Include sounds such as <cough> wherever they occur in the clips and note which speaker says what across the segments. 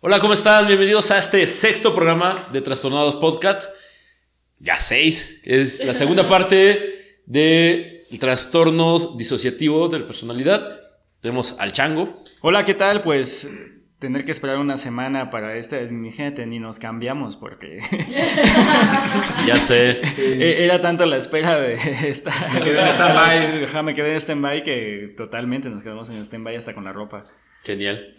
Speaker 1: Hola, ¿cómo están? Bienvenidos a este sexto programa de Trastornados Podcasts. Ya seis. Es la segunda <laughs> parte de trastornos disociativos de la personalidad. Tenemos al chango.
Speaker 2: Hola, ¿qué tal? Pues tener que esperar una semana para este, imagínate, ni nos cambiamos porque <laughs>
Speaker 1: Ya sé.
Speaker 2: e- era tanto la espera de esta... Me quedé en stand-by, ajá, me quedé en stand-by que totalmente nos quedamos en stand-by hasta con la ropa.
Speaker 1: Genial.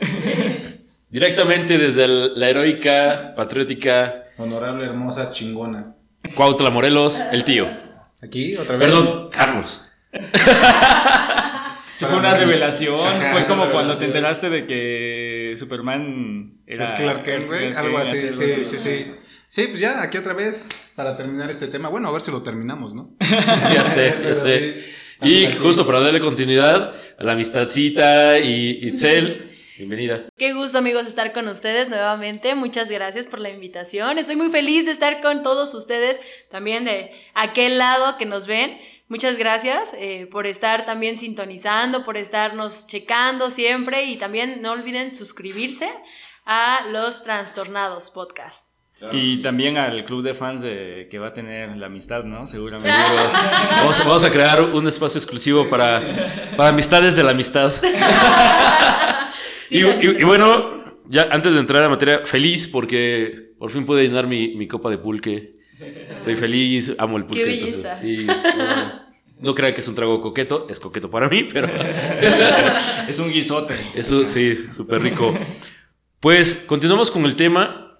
Speaker 1: Directamente desde el- la heroica, patriótica
Speaker 3: Honorable, hermosa, chingona.
Speaker 1: Cuautla Morelos, el tío.
Speaker 3: Aquí, otra vez.
Speaker 1: Perdón, Carlos. <laughs>
Speaker 2: Sí, fue una revelación.
Speaker 3: Ajá,
Speaker 2: fue como cuando te enteraste de que Superman era.
Speaker 3: Es Clark Kent, güey. Algo así, sí, sí, sí. Sí, pues ya, aquí otra vez para terminar este tema. Bueno, a ver si lo terminamos, ¿no? <laughs>
Speaker 1: Ya sé, ya sé. Y justo para darle continuidad a la amistadcita y Itzel, bienvenida.
Speaker 4: Qué gusto amigos estar con ustedes nuevamente. Muchas gracias por la invitación. Estoy muy feliz de estar con todos ustedes, también de aquel lado que nos ven. Muchas gracias eh, por estar también sintonizando, por estarnos checando siempre y también no olviden suscribirse a los Trastornados Podcast.
Speaker 2: Y también al club de fans de que va a tener la amistad, ¿no? Seguramente.
Speaker 1: Vamos, a- vamos a crear un espacio exclusivo para, para amistades de la amistad. <laughs>
Speaker 4: Sí,
Speaker 1: y, bueno, ya antes de entrar a la materia, feliz porque por fin pude llenar mi, mi copa de pulque. Estoy feliz, amo el pulque.
Speaker 4: Qué
Speaker 1: entonces,
Speaker 4: belleza.
Speaker 1: sí, no, no crean que es un trago coqueto, es coqueto para mí, pero <laughs>
Speaker 2: es un guisote.
Speaker 1: eso sí, súper rico. Pues continuamos con el tema.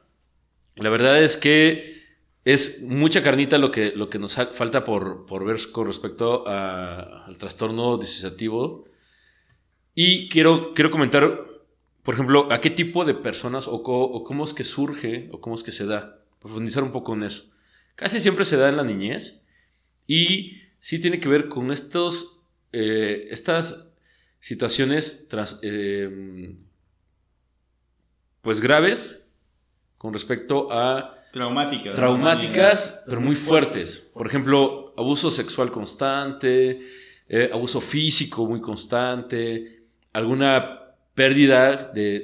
Speaker 1: La verdad es que es mucha carnita lo que, lo que nos falta por, por ver con respecto a- al trastorno disociativo. Y quiero, quiero comentar, por ejemplo, a qué tipo de personas o, cómo es que surge o cómo es que se da. Profundizar un poco en eso. Casi siempre se da en la niñez y sí tiene que ver con estos, eh, estas situaciones tras- eh, pues graves con respecto a
Speaker 2: Traumática.
Speaker 1: traumáticas, pero muy fuertes. Por ejemplo, abuso sexual constante, eh, abuso físico muy constante, alguna pérdida de,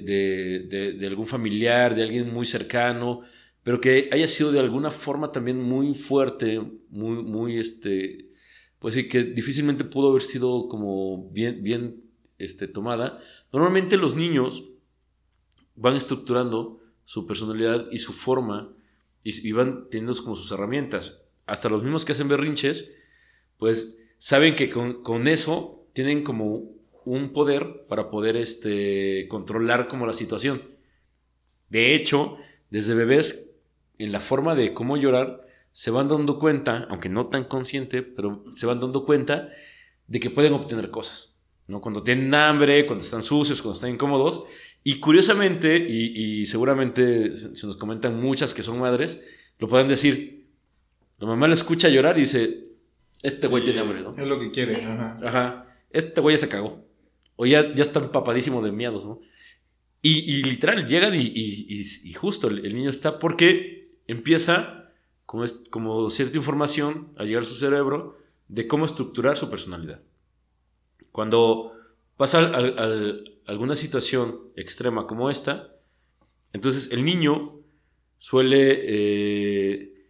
Speaker 1: de- de- algún familiar, de alguien muy cercano, pero que haya sido de alguna forma también muy fuerte, muy, muy, este, pues sí, que difícilmente pudo haber sido como bien, bien, este, tomada. Normalmente los niños van estructurando su personalidad y su forma y, y van teniendo como sus herramientas. Hasta los mismos que hacen berrinches, pues saben que con, con eso tienen como un poder para poder este, controlar como la situación. De hecho, desde bebés, en la forma de cómo llorar, se van dando cuenta, aunque no tan consciente, pero se van dando cuenta de que pueden obtener cosas. ¿no? Cuando tienen hambre, cuando están sucios, cuando están incómodos. Y curiosamente, y, y seguramente se, nos comentan muchas que son madres, lo pueden decir. La mamá lo escucha llorar y dice, este güey
Speaker 2: Sí.
Speaker 1: tiene hambre, ¿no?
Speaker 3: Es lo que quiere.
Speaker 4: Sí.
Speaker 3: Ajá.
Speaker 1: Ajá, este güey ya se cagó. O ya, ya está empapadísimo de miados, ¿no? Y, literal, llegan y, justo el, niño está porque empieza como, como cierta información a llegar a su cerebro de cómo estructurar su personalidad. Cuando pasa al- alguna situación extrema como esta, entonces el niño suele eh,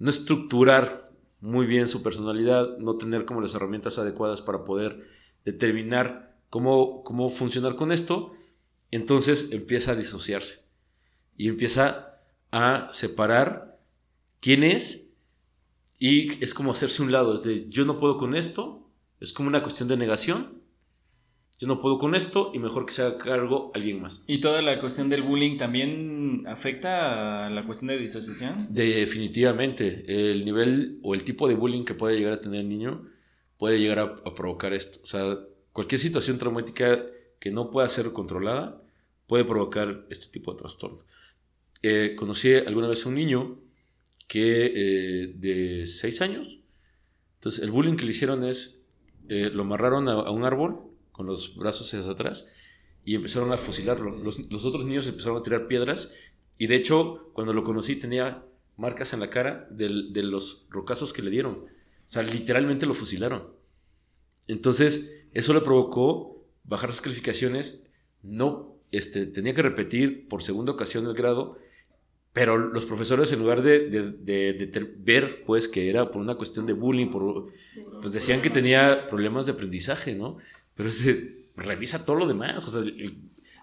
Speaker 1: no estructurar muy bien su personalidad, no tener como las herramientas adecuadas para poder determinar cómo, cómo funcionar con esto, entonces empieza a disociarse y empieza a separar quién es y es como hacerse un lado, es de yo no puedo con esto, es como una cuestión de negación, yo no puedo con esto y mejor que se haga cargo alguien más.
Speaker 2: ¿Y toda la cuestión del bullying también afecta a la cuestión de disociación?
Speaker 1: Definitivamente, el nivel o el tipo de bullying que puede llegar a tener el niño puede llegar a, a provocar esto. O sea, cualquier situación traumática que no pueda ser controlada puede provocar este tipo de trastorno. Eh, conocí alguna vez a un niño que eh, de 6 años, entonces el bullying que le hicieron es eh, lo amarraron a, un árbol con los brazos hacia atrás y empezaron a fusilarlo. Los, otros niños empezaron a tirar piedras y de hecho, cuando lo conocí tenía marcas en la cara del- de, los rocazos que le dieron. O sea, literalmente lo fusilaron. Entonces, eso le provocó bajar las calificaciones. No, este, tenía que repetir por segunda ocasión el grado, pero los profesores en lugar de, de- de- de ter- ver, pues, que era por una cuestión de bullying, por, pues decían que tenía problemas de aprendizaje, ¿no? Pero se revisa todo lo demás. O sea, el-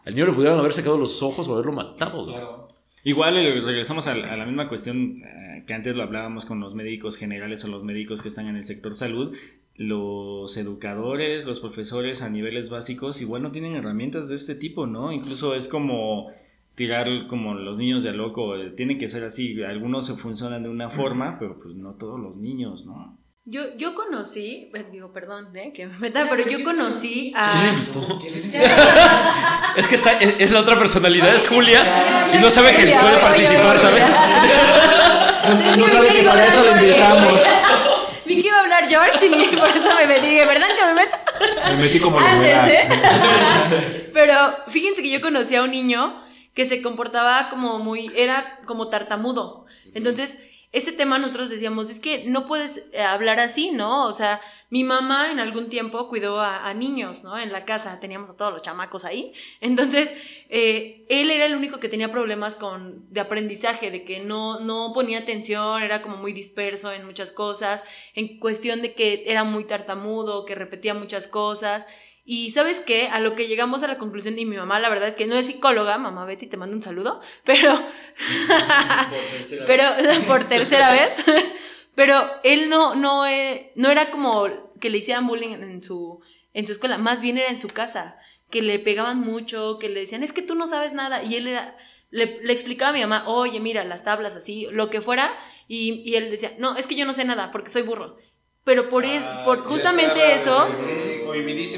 Speaker 1: al niño le pudieron haber sacado los ojos o haberlo matado. ¿no?
Speaker 2: Igual eh, regresamos a, la misma cuestión eh, que antes lo hablábamos con los médicos generales o los médicos que están en el sector salud. Los educadores, los profesores a niveles básicos igual no tienen herramientas de este tipo, ¿no? Incluso es como tirar como los niños de loco, eh, tienen que ser así, algunos se funcionan de una forma, pero pues no todos los niños, ¿no?
Speaker 4: Yo, yo conocí, eh, digo, perdón, eh, que me meta, pero yo conocí
Speaker 1: ¿Quién le
Speaker 4: a...
Speaker 1: invitó? Es que está, es, es la otra personalidad, es Julia, y no sabe que puede participar, ¿sabes?
Speaker 4: Es
Speaker 2: No
Speaker 4: que
Speaker 2: sabe
Speaker 4: vi
Speaker 2: que para eso lo
Speaker 4: hablar-
Speaker 2: invitamos.
Speaker 4: Vi que iba a hablar George y <laughs> por eso me metí. ¿verdad que me meta?
Speaker 3: Me metí como
Speaker 4: Antes. ¿eh? <laughs> Pero fíjense que yo conocí a un niño que se comportaba como muy, era como tartamudo. Entonces, ese tema nosotros decíamos, es que no puedes eh, hablar así, ¿no? O sea, mi mamá en algún tiempo cuidó a, niños, ¿no? En la casa teníamos a todos los chamacos ahí. Entonces, eh, él era el único que tenía problemas con, de aprendizaje, de que no, no ponía atención, era como muy disperso en muchas cosas, en cuestión de que era muy tartamudo, que repetía muchas cosas. Y sabes qué, a lo que llegamos a la conclusión, y mi mamá la verdad es que no es psicóloga, mamá Betty, te mando un saludo, pero, <laughs> pero <laughs> por tercera vez, pero él no, no, eh, no era como que le hicieran bullying en su, en su escuela, más bien era en su casa, que le pegaban mucho, que le decían, es que tú no sabes nada, y él era, le, le explicaba a mi mamá, oye, mira, las tablas así, lo que fuera, y, y él decía, no, es que yo no sé nada, porque soy burro. Pero por, es- por justamente eso,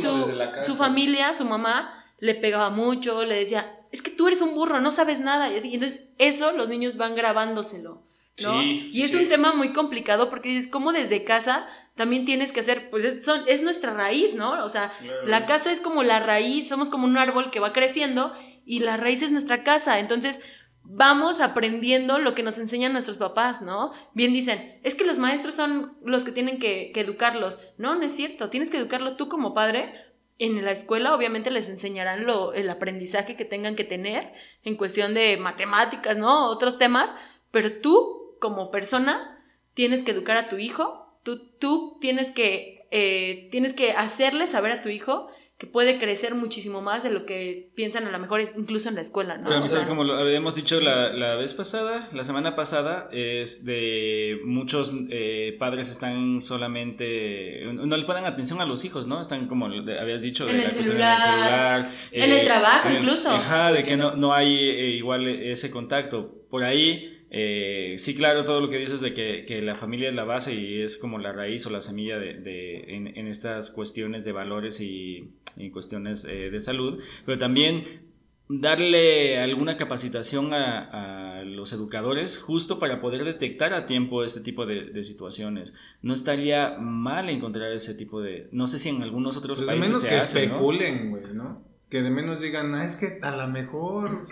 Speaker 4: su, su familia, su mamá, le pegaba mucho, le decía, es que tú eres un burro, no sabes nada. Y así, y entonces eso los niños van grabándoselo, ¿no?
Speaker 2: Sí,
Speaker 4: y es
Speaker 2: sí.
Speaker 4: un tema muy complicado porque dices, ¿cómo desde casa también tienes que hacer? Pues es, son, es nuestra raíz, ¿no? O sea, la casa es como la raíz, somos como un árbol que va creciendo y la raíz es nuestra casa. Entonces, vamos aprendiendo lo que nos enseñan nuestros papás, ¿no? Bien dicen, es que los maestros son los que tienen que, educarlos. No, no es cierto, tienes que educarlo tú como padre. En la escuela obviamente les enseñarán lo, el aprendizaje que tengan que tener en cuestión de matemáticas, ¿no? Otros temas, pero tú como persona tienes que educar a tu hijo, tú, tú tienes, que, eh, tienes que hacerle saber a tu hijo que puede crecer muchísimo más de lo que piensan a lo mejor es incluso en la escuela, ¿no?
Speaker 2: Pero,
Speaker 4: O
Speaker 2: sea, como lo habíamos dicho la, la vez pasada, la semana pasada, es de muchos eh, padres están solamente, no le ponen atención a los hijos, ¿no? Están como de- habías dicho, de
Speaker 4: En el
Speaker 2: la cuestión
Speaker 4: celular, en el trabajo
Speaker 2: en el-
Speaker 4: incluso.
Speaker 2: Ajá, de que no, no hay eh, igual ese contacto. Por ahí, eh, sí, claro, todo lo que dices de que, que la familia es la base y es como la raíz o la semilla de, de- en, en estas cuestiones de valores y, y cuestiones eh, de salud, pero también darle alguna capacitación a, a los educadores justo para poder detectar a tiempo este tipo de, de situaciones. No estaría mal encontrar ese tipo de... No sé si en algunos otros
Speaker 3: Pues de
Speaker 2: países
Speaker 3: menos
Speaker 2: se
Speaker 3: que
Speaker 2: hace, ¿no?
Speaker 3: especulen, güey, ¿no? Que de menos digan, ah, es que a lo mejor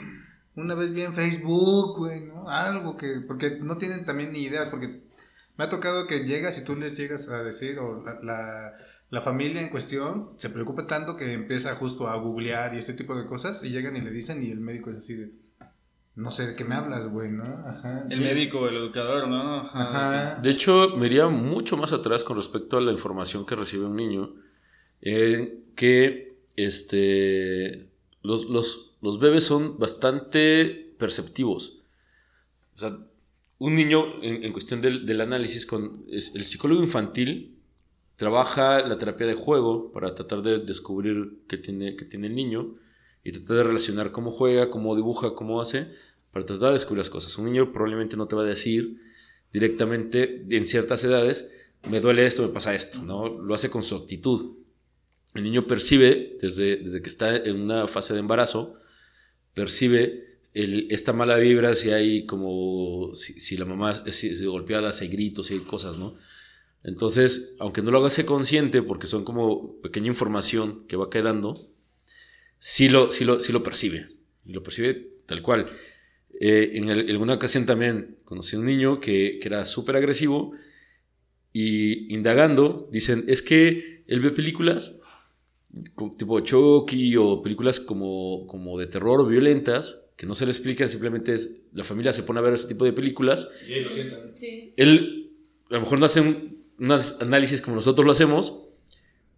Speaker 3: una vez vi en Facebook, güey, ¿no? Algo que, porque no tienen también ni ideas, porque me ha tocado que llegas y tú les llegas a decir, o la, la, la familia en cuestión se preocupa tanto que empieza justo a googlear y este tipo de cosas, y llegan y le dicen, y el médico es así de, no sé de qué me hablas, güey, ¿no? Ajá.
Speaker 2: El médico, el educador, ¿no? Ajá.
Speaker 3: Ajá.
Speaker 1: De hecho, me iría mucho más atrás con respecto a la información que recibe un niño, eh, que este, los, bebés son bastante perceptivos. Un niño, en, cuestión del, análisis, con, el psicólogo infantil trabaja la terapia de juego para tratar de descubrir qué tiene, tiene el niño y tratar de relacionar cómo juega, cómo dibuja, cómo hace, para tratar de descubrir las cosas. Un niño probablemente no te va a decir directamente en ciertas edades, me duele esto, me pasa esto, ¿no? Lo hace con su actitud. El niño percibe, desde, desde que está en una fase de embarazo, percibe el- esta mala vibra, si hay como, si, si la mamá es, si es golpeada, si hay gritos, si hay cosas, ¿no? Entonces, aunque no lo haga consciente, porque son como pequeña información que va quedando, sí lo, sí lo, sí lo percibe. Y lo percibe tal cual. Eh, en, alguna ocasión también conocí a un niño que, que era súper agresivo y indagando, dicen, es que él ve películas tipo Chucky o películas como, como de terror o violentas, que no se le explican, simplemente es la familia se pone a ver ese tipo de películas.
Speaker 3: Y él lo sientan.
Speaker 1: Él a lo mejor no hace un, un, análisis como nosotros lo hacemos,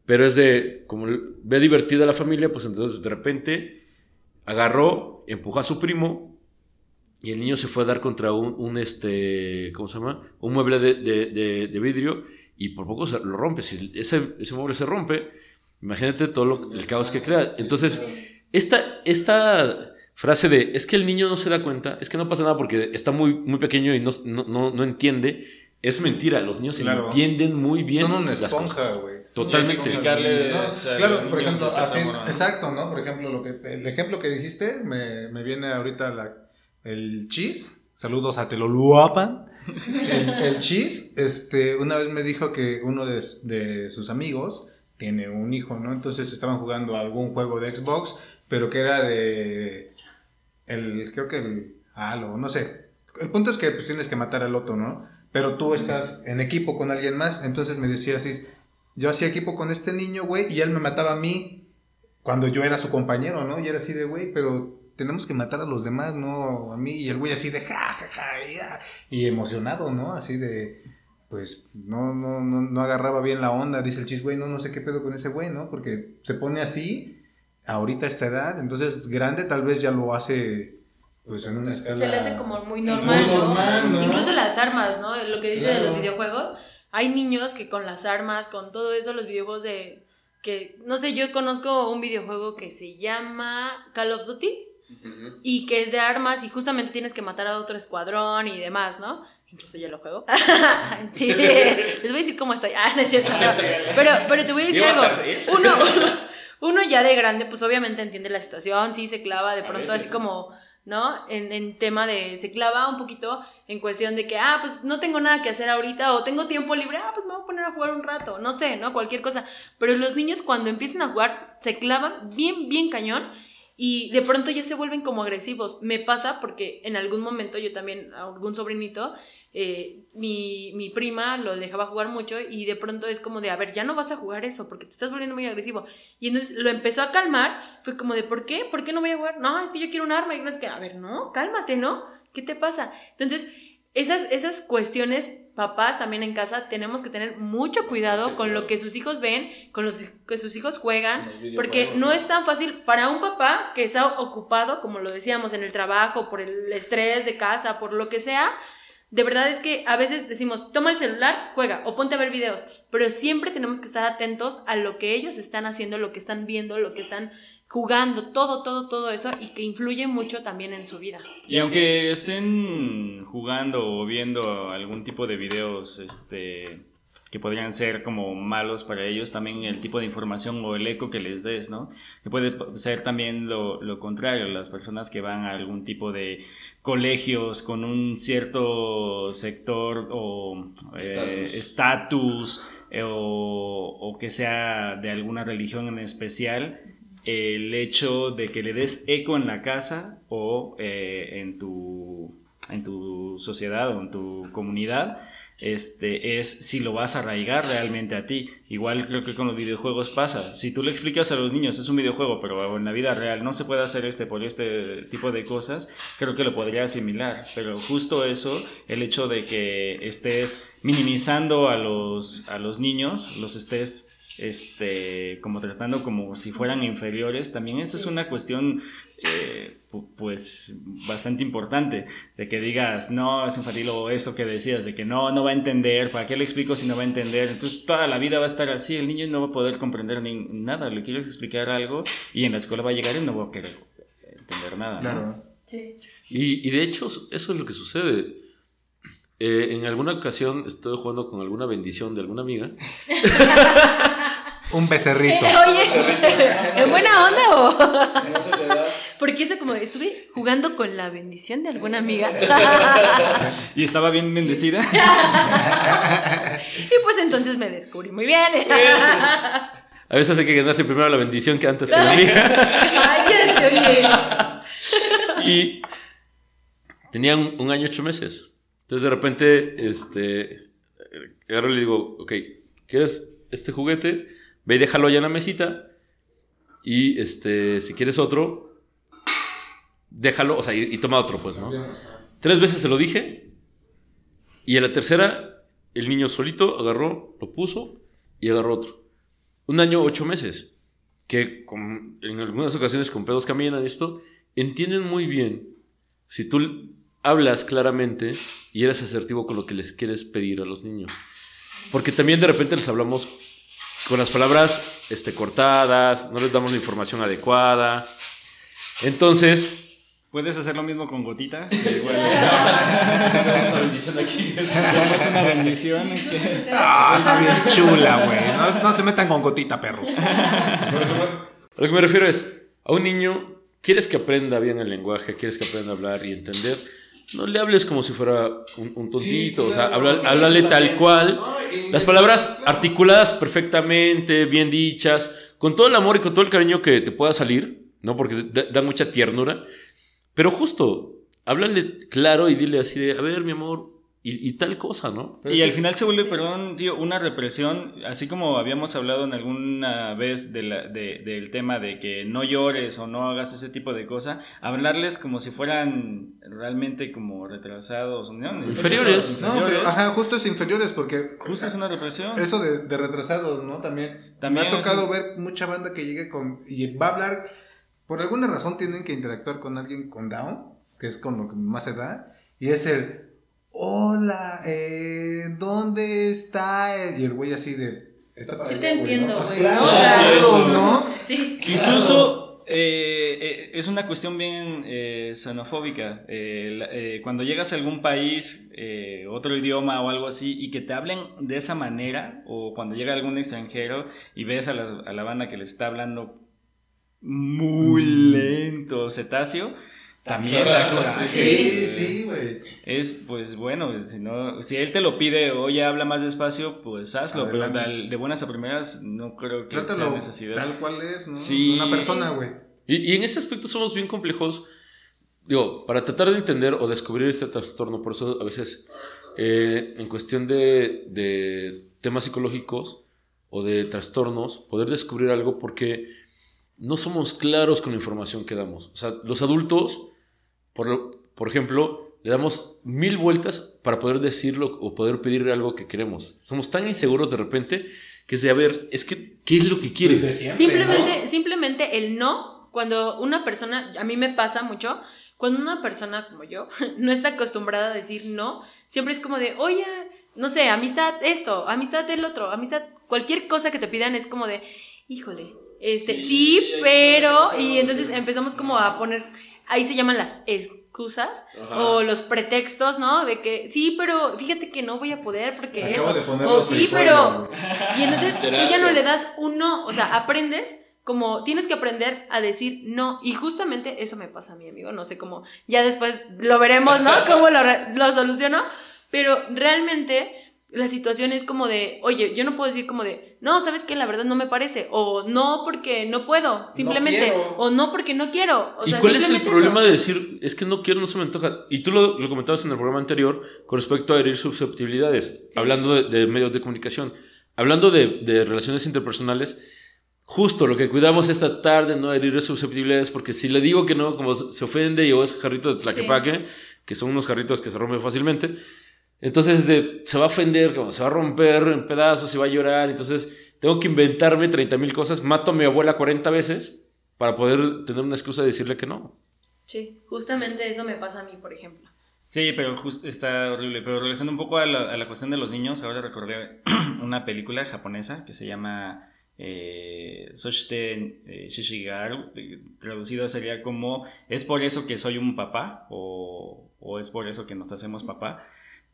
Speaker 1: pero es de, como ve divertida a la familia, pues entonces de repente agarró, empujó a su primo y el niño se fue a dar contra un, un este, ¿cómo se llama? Un mueble de, de, de, vidrio y por poco se lo rompe. Si ese, ese mueble se rompe, Imagínate todo el caos que crea. Entonces, esta, esta frase de es que el niño no se da cuenta, es que no pasa nada porque está muy, muy pequeño y no, no, no, entiende, es mentira. Los niños entienden muy bien.
Speaker 3: Son una esponja, güey.
Speaker 1: Totalmente.
Speaker 3: claro, por ejemplo, así, exacto, ¿no? Por ejemplo, lo que, el ejemplo que dijiste me, me viene ahorita la, el cheese. Saludos a Teloluapan. El, el cheese, este, una vez me dijo que uno de, de sus amigos tiene un hijo, ¿no? Entonces estaban jugando algún juego de Xbox, pero que era de el creo que el Halo, no sé. El punto es que pues tienes que matar al otro, ¿no? Pero tú estás en equipo con alguien más, entonces me decía así, yo hacía equipo con este niño, güey, y él me mataba a mí cuando yo era su compañero, ¿no? Y era así de, güey, pero tenemos que matar a los demás, no a mí. Y el güey así de, ja, ja, ja, y emocionado, ¿no? Así de, pues no, no, no, no agarraba bien la onda, dice el chis, güey, no, no sé qué pedo con ese güey, ¿no? Porque se pone así, ahorita a esta edad, entonces grande tal vez ya lo hace, pues en una escala...
Speaker 4: Se le hace como muy normal, ¿no? Incluso las armas, ¿no? Lo que dice de los videojuegos, hay niños que con las armas, con todo eso, los videojuegos de... que, no sé, yo conozco un videojuego que se llama Call of Duty. Y que es de armas y justamente tienes que matar a otro escuadrón y demás, ¿no? Incluso ya lo juego. <laughs> sí, <laughs> les voy a decir cómo estoy. Ah, no es cierto. Pero, pero te voy a decir algo. Uno, uno ya de grande, pues obviamente entiende la situación, sí se clava de pronto así como, ¿no? En, en tema de, se clava un poquito en cuestión de que, ah, pues no tengo nada que hacer ahorita o tengo tiempo libre, ah, pues me voy a poner a jugar un rato, no sé, ¿no? Cualquier cosa. Pero los niños cuando empiezan a jugar se clavan bien, bien cañón y de pronto ya se vuelven como agresivos. Me pasa porque en algún momento yo también, algún sobrinito, eh, mi, mi, prima lo dejaba jugar mucho y de pronto es como de, a ver, ya no vas a jugar eso porque te estás volviendo muy agresivo. Y entonces lo empezó a calmar, fue como de, ¿por qué? ¿Por qué no voy a jugar? No, es que yo quiero un arma y no es que, a ver, no, cálmate, ¿no? ¿Qué te pasa? Entonces, esas, esas cuestiones, papás también en casa, tenemos que tener mucho cuidado con lo que sus hijos ven, con lo que sus hijos juegan, porque no es tan fácil para un papá que está ocupado, como lo decíamos, en el trabajo, por el estrés de casa, por lo que sea, de verdad es que a veces decimos, toma el celular, juega o ponte a ver videos, pero siempre tenemos que estar atentos a lo que ellos están haciendo, lo que están viendo, lo que están jugando, todo, todo, todo eso y que influye mucho también en su vida.
Speaker 2: Y aunque estén jugando o viendo algún tipo de videos, este que podrían ser como malos para ellos, también el tipo de información o el eco que les des, ¿no? Que puede ser también lo, lo contrario, las personas que van a algún tipo de colegios con un cierto sector o estatus. eh, eh, o, o, que sea de alguna religión en especial, el hecho de que le des eco en la casa o eh, en, tu, en tu sociedad o en tu comunidad este, es si lo vas a arraigar realmente a ti. Igual creo que con los videojuegos pasa. Si tú le explicas a los niños, es un videojuego, pero en la vida real no se puede hacer este por este tipo de cosas, creo que lo podría asimilar. Pero justo eso, el hecho de que estés minimizando a los, a los niños, los estés este, como tratando como si fueran inferiores, también esa es una cuestión eh, pues bastante importante, de que digas, no, es infantil o eso que decías, de que no, no va a entender, ¿para qué le explico si no va a entender? Entonces toda la vida va a estar así, el niño no va a poder comprender ni nada, le quiero explicar algo y en la escuela va a llegar y no va a querer entender nada.
Speaker 3: Claro.
Speaker 1: Y, y, de hecho eso es lo que sucede. Eh, en alguna ocasión estoy jugando con alguna bendición de alguna amiga.
Speaker 3: Un becerrito.
Speaker 4: Oye, ¿en buena onda o...? Porque eso como estuve jugando con la bendición de alguna amiga.
Speaker 2: y estaba bien bendecida.
Speaker 4: y pues entonces me descubrí muy bien.
Speaker 1: A veces hay que ganarse primero la bendición que antes que la amiga.
Speaker 4: Ay,
Speaker 1: y tenía un, año ocho meses. Entonces de repente, este, y le digo, ok, ¿quieres este juguete? Ve y déjalo allá en la mesita. Y este, si quieres otro, déjalo, o sea, y, toma otro, pues, ¿no? Tres veces se lo dije. Y en la tercera, el niño solito agarró, lo puso y agarró otro un año, ocho meses, que en algunas ocasiones con pedos caminan esto, entienden muy bien si tú hablas claramente y eres asertivo con lo que les quieres pedir a los niños. Porque también de repente les hablamos con las palabras este, cortadas, no les damos la información adecuada. Entonces,
Speaker 2: Puedes hacer lo mismo con gotita. <laughs> Igual, <laughs> una bendición aquí. Es una bendición.
Speaker 3: Ah, está bien chula, güey. No, se metan con gotita, perro. A
Speaker 1: lo que me refiero es, a un niño, quieres que aprenda bien el lenguaje, quieres que aprenda a hablar y entender, no le hables como si fuera un, tontito, o sea, háblale tal cual. Las palabras articuladas perfectamente, bien dichas, con todo el amor y con todo el cariño que te pueda salir, ¿no? Porque da mucha ternura. Pero justo, háblale claro y dile así de, a ver, mi amor, y, tal cosa, ¿no?
Speaker 2: y al final se vuelve, perdón, tío, una represión, así como habíamos hablado en alguna vez de del tema de que no llores o no hagas ese tipo de cosas, hablarles como si fueran realmente como retrasados, ¿no?
Speaker 1: Inferiores.
Speaker 3: No, pero, ajá, justo es inferiores porque...
Speaker 2: Justo es una represión.
Speaker 3: Eso de, de retrasados, ¿no? También, También me ha tocado ver mucha banda que llegue con... y va a hablar por alguna razón tienen que interactuar con alguien con Down, que es con lo que más se da, y es el, hola, eh, ¿dónde está? Y el güey así de...
Speaker 4: sí te entiendo,
Speaker 3: pues güey. claro, ¿no?
Speaker 4: Sí.
Speaker 2: Incluso eh, eh, es una cuestión bien xenofóbica. cuando llegas a algún país, otro idioma o algo así, y que te hablen de esa manera, o cuando llega algún extranjero y ves a la, a la banda que le está hablando muy mm. lento cetáceo, también
Speaker 3: Sí, sí, güey.
Speaker 2: Es, pues bueno, si, no, si él te lo pide, oye, habla más despacio, pues hazlo, pero de, buenas a primeras no creo que sea necesidad.
Speaker 3: Tal cual es, ¿no? Sí. Una persona, güey.
Speaker 1: Y, en ese aspecto somos bien complejos, digo, para tratar de entender o descubrir este trastorno, por eso a veces eh, en cuestión de, de temas psicológicos o de trastornos, poder descubrir algo porque no somos claros con la información que damos. O sea, los adultos, por, por ejemplo, le damos mil vueltas para poder decirlo o poder pedir algo que queremos. Somos tan inseguros de repente que es de, a ver, es que, ¿qué es lo que quieres?
Speaker 4: simplemente, simplemente el no, cuando una persona, a mí me pasa mucho, cuando una persona como yo <laughs> no está acostumbrada a decir no, siempre es como de, oye, no sé, amistad esto, amistad del otro, amistad, cualquier cosa que te pidan es como de, híjole, este, sí, pero, y entonces empezamos como a poner, ahí se llaman las excusas o los pretextos, ¿no? De que sí, pero fíjate que no voy a poder porque esto, o sí, pero, y entonces tú ya no le das un no, o sea, aprendes como tienes que aprender a decir no. Y justamente eso me pasa a mi amigo. No sé cómo, ya después lo veremos, ¿no? <laughs> Cómo lo, lo soluciono. Pero realmente la situación es como de, oye, yo no puedo decir como de, no, sabes que la verdad no me parece, o no porque no puedo, simplemente, o no porque no quiero. O
Speaker 1: ¿Y cuál es el problema de decir, es que no quiero, no se me antoja? Y tú lo, comentabas en el programa anterior con respecto a herir susceptibilidades, hablando de, medios de comunicación, hablando de, de, relaciones interpersonales. Justo lo que cuidamos esta tarde, no herir susceptibilidades, porque si le digo que no, como se ofende y o es jarrito de tlaquepaque, que son unos jarritos que se rompen fácilmente, entonces se va a ofender, como se va a romper en pedazos, se va a llorar. Entonces tengo que inventarme 30 mil cosas. Mato a mi abuela 40 veces para poder tener una excusa de decirle que no.
Speaker 4: Sí, justamente eso me pasa a mí, por ejemplo.
Speaker 2: Sí, pero está horrible. Pero regresando un poco a la, cuestión de los niños, ahora recordé <clears throat> una película japonesa que se llama eh, Soshite eh, Shishigaru. Traducido sería como ¿Es por eso que soy un papá? o, o ¿Es por eso que nos hacemos papá?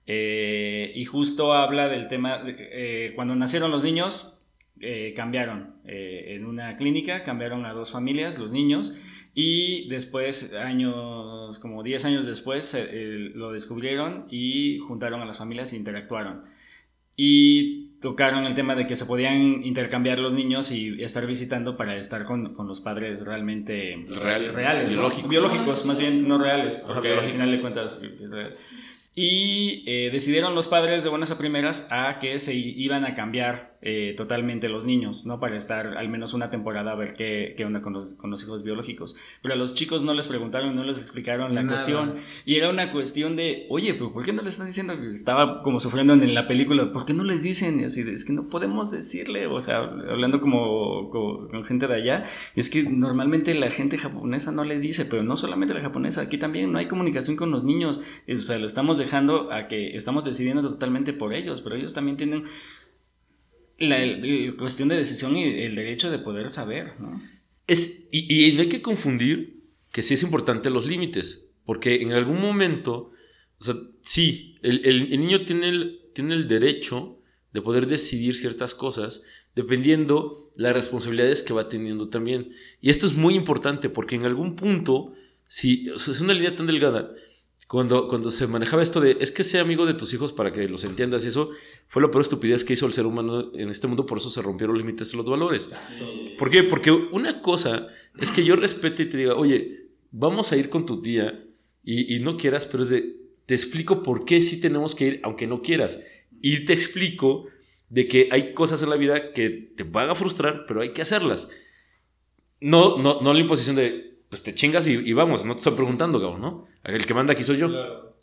Speaker 2: Eh, y justo habla del tema, de, eh, cuando nacieron los niños, eh, cambiaron en una clínica, cambiaron a dos familias, los niños, Y después, años, como 10 años después, eh, lo descubrieron y juntaron a las familias e interactuaron. Y tocaron el tema de que se podían intercambiar los niños y estar visitando para estar con, con los padres realmente reales, biológicos. biológicos, más bien no reales, porque al final de cuentas es real. Y eh, decidieron los padres de buenas a primeras a que se iban a cambiar eh, totalmente los niños, ¿no? Para estar al menos una temporada a ver qué, qué onda con los, con los, hijos biológicos. Pero a los chicos no les preguntaron, no les explicaron la cuestión. Y era una cuestión de, oye, pero ¿por qué no les están diciendo que estaba como sufriendo en la película? ¿Por qué no les dicen? Y así, es que no podemos decirle, o sea, hablando como, con gente de allá, es que normalmente la gente japonesa no le dice, pero no solamente la japonesa, aquí también no hay comunicación con los niños, o sea, lo estamos dejando dejando a que estamos decidiendo totalmente por ellos, pero ellos también tienen la, cuestión de decisión y el derecho de poder saber, ¿no?
Speaker 1: Es, y, no hay que confundir que sí es importante los límites, porque en algún momento, o sea, sí, el, el, niño tiene el, tiene el derecho de poder decidir ciertas cosas dependiendo las responsabilidades que va teniendo también. Y esto es muy importante porque en algún punto, si es una línea tan delgada, cuando, cuando se manejaba esto de es que sea amigo de tus hijos para que los entiendas y eso fue la peor estupidez que hizo el ser humano en este mundo, por eso se rompieron los límites de los valores. ¿Por qué? Porque una cosa es que yo respete y te diga, oye, vamos a ir con tu tía y, y no quieras, pero es de, te explico por qué sí tenemos que ir aunque no quieras. Y te explico de que hay cosas en la vida que te van a frustrar, pero hay que hacerlas. No, no, no la imposición de, pues te chingas y, vamos, no te estoy preguntando, Gabo, ¿no? El que manda aquí soy yo.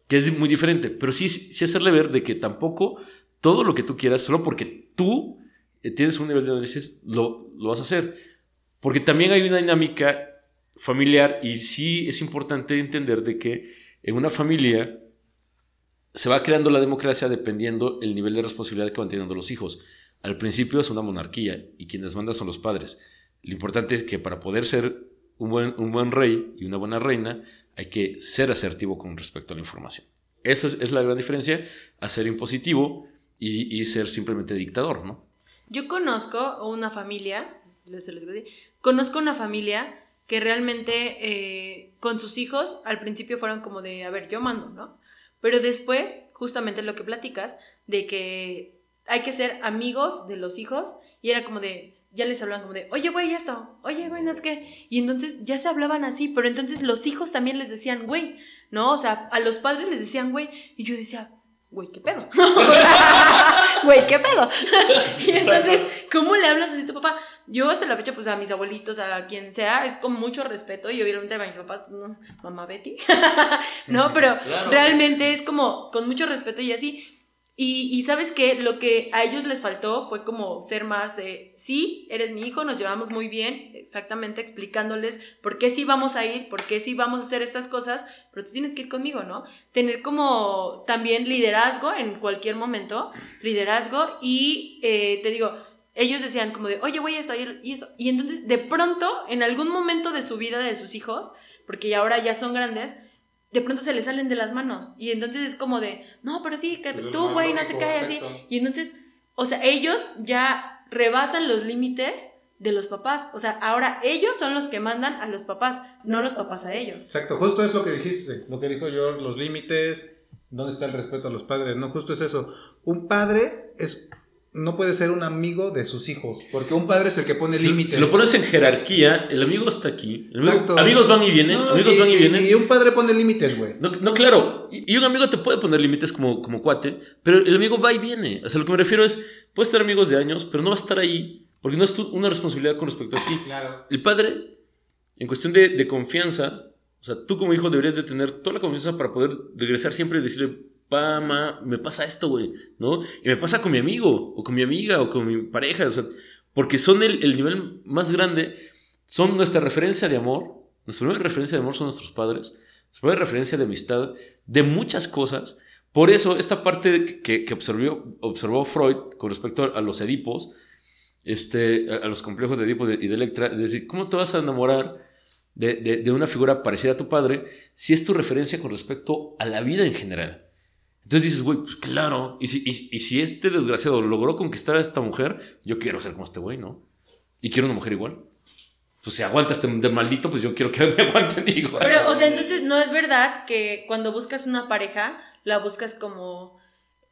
Speaker 1: Que es muy diferente, pero sí, sí hacerle ver de que tampoco todo lo que tú quieras, solo porque tú eh, tienes un nivel de análisis, lo, lo vas a hacer. Porque también hay una dinámica familiar y sí es importante entender de que en una familia se va creando la democracia dependiendo el nivel de responsabilidad que van teniendo los hijos. Al principio es una monarquía y quienes mandan son los padres. Lo importante es que para poder ser un buen, un buen rey y una buena reina, hay que ser asertivo con respecto a la información. Esa es, la gran diferencia a ser impositivo y, ser simplemente dictador, ¿no?
Speaker 4: Yo conozco una familia, conozco una familia que realmente eh, con sus hijos al principio fueron como de, a ver, yo mando, ¿no? Pero después, justamente lo que platicas, de que hay que ser amigos de los hijos y era como de, ya les hablaban como de, oye, güey, esto, oye, güey, no es que. Y entonces ya se hablaban así, pero entonces los hijos también les decían, güey, ¿no? O sea, a los padres les decían, güey, y yo decía, güey, ¿qué pedo? <laughs> <laughs> Güey, ¿qué pedo? y entonces, ¿cómo le hablas así a tu papá? Yo hasta la fecha, pues a mis abuelitos, a quien sea, es con mucho respeto y obviamente a mis papás, pues, mamá Betty, <laughs> no, pero realmente es como con mucho respeto y así. Y, sabes que lo que a ellos les faltó fue como ser más de, sí, eres mi hijo, nos llevamos muy bien, exactamente explicándoles por qué sí vamos a ir, por qué sí vamos a hacer estas cosas, pero tú tienes que ir conmigo, ¿no? Tener como también liderazgo en cualquier momento, liderazgo y eh, te digo, ellos decían como de, oye, voy a esto y esto. Y entonces de pronto, en algún momento de su vida de sus hijos, porque ahora ya son grandes, de pronto se le salen de las manos. Y entonces es como de, no, pero sí, que tú, güey, no se cae así. Y entonces, o sea, ellos ya rebasan los límites de los papás. O sea, ahora ellos son los que mandan a los papás, no los papás a ellos.
Speaker 3: Exacto, justo es lo que dijiste, lo que dijo yo, los límites, dónde está el respeto a los padres, no, justo es eso. Un padre es no puede ser un amigo de sus hijos, porque un padre es el que pone límites.
Speaker 1: Si lo pones en jerarquía, el amigo está aquí. amigos van y vienen, amigos van y, vienen.
Speaker 3: Y un padre pone límites, güey.
Speaker 1: No, claro, y, un amigo te puede poner límites como, como cuate, pero el amigo va y viene. O sea, lo que me refiero es, puedes ser amigos de años, pero no va a estar ahí, porque no es una responsabilidad con respecto a ti.
Speaker 3: Claro.
Speaker 1: El padre, en cuestión de, de confianza, o sea, tú como hijo deberías de tener toda la confianza para poder regresar siempre y decirle, me pasa esto, güey, ¿no? Y me pasa con mi amigo, o con mi amiga, o con mi pareja, o sea, porque son el, el nivel más grande, son nuestra referencia de amor, nuestra primera referencia de amor son nuestros padres, nuestra primera referencia de amistad, de muchas cosas. Por eso, esta parte que, observó, observó Freud con respecto a, los Edipos, este, a, los complejos de Edipo y de Electra, es decir, ¿cómo te vas a enamorar de, de, una figura parecida a tu padre si es tu referencia con respecto a la vida en general? Entonces dices, güey, pues claro. Y si, este desgraciado logró conquistar a esta mujer, yo quiero ser como este güey, ¿no? Y quiero una mujer igual. pues si aguantas de, de maldito, pues yo quiero que <laughs> me aguanten igual.
Speaker 4: Pero, o sea, entonces no es verdad que cuando buscas una pareja, la buscas como...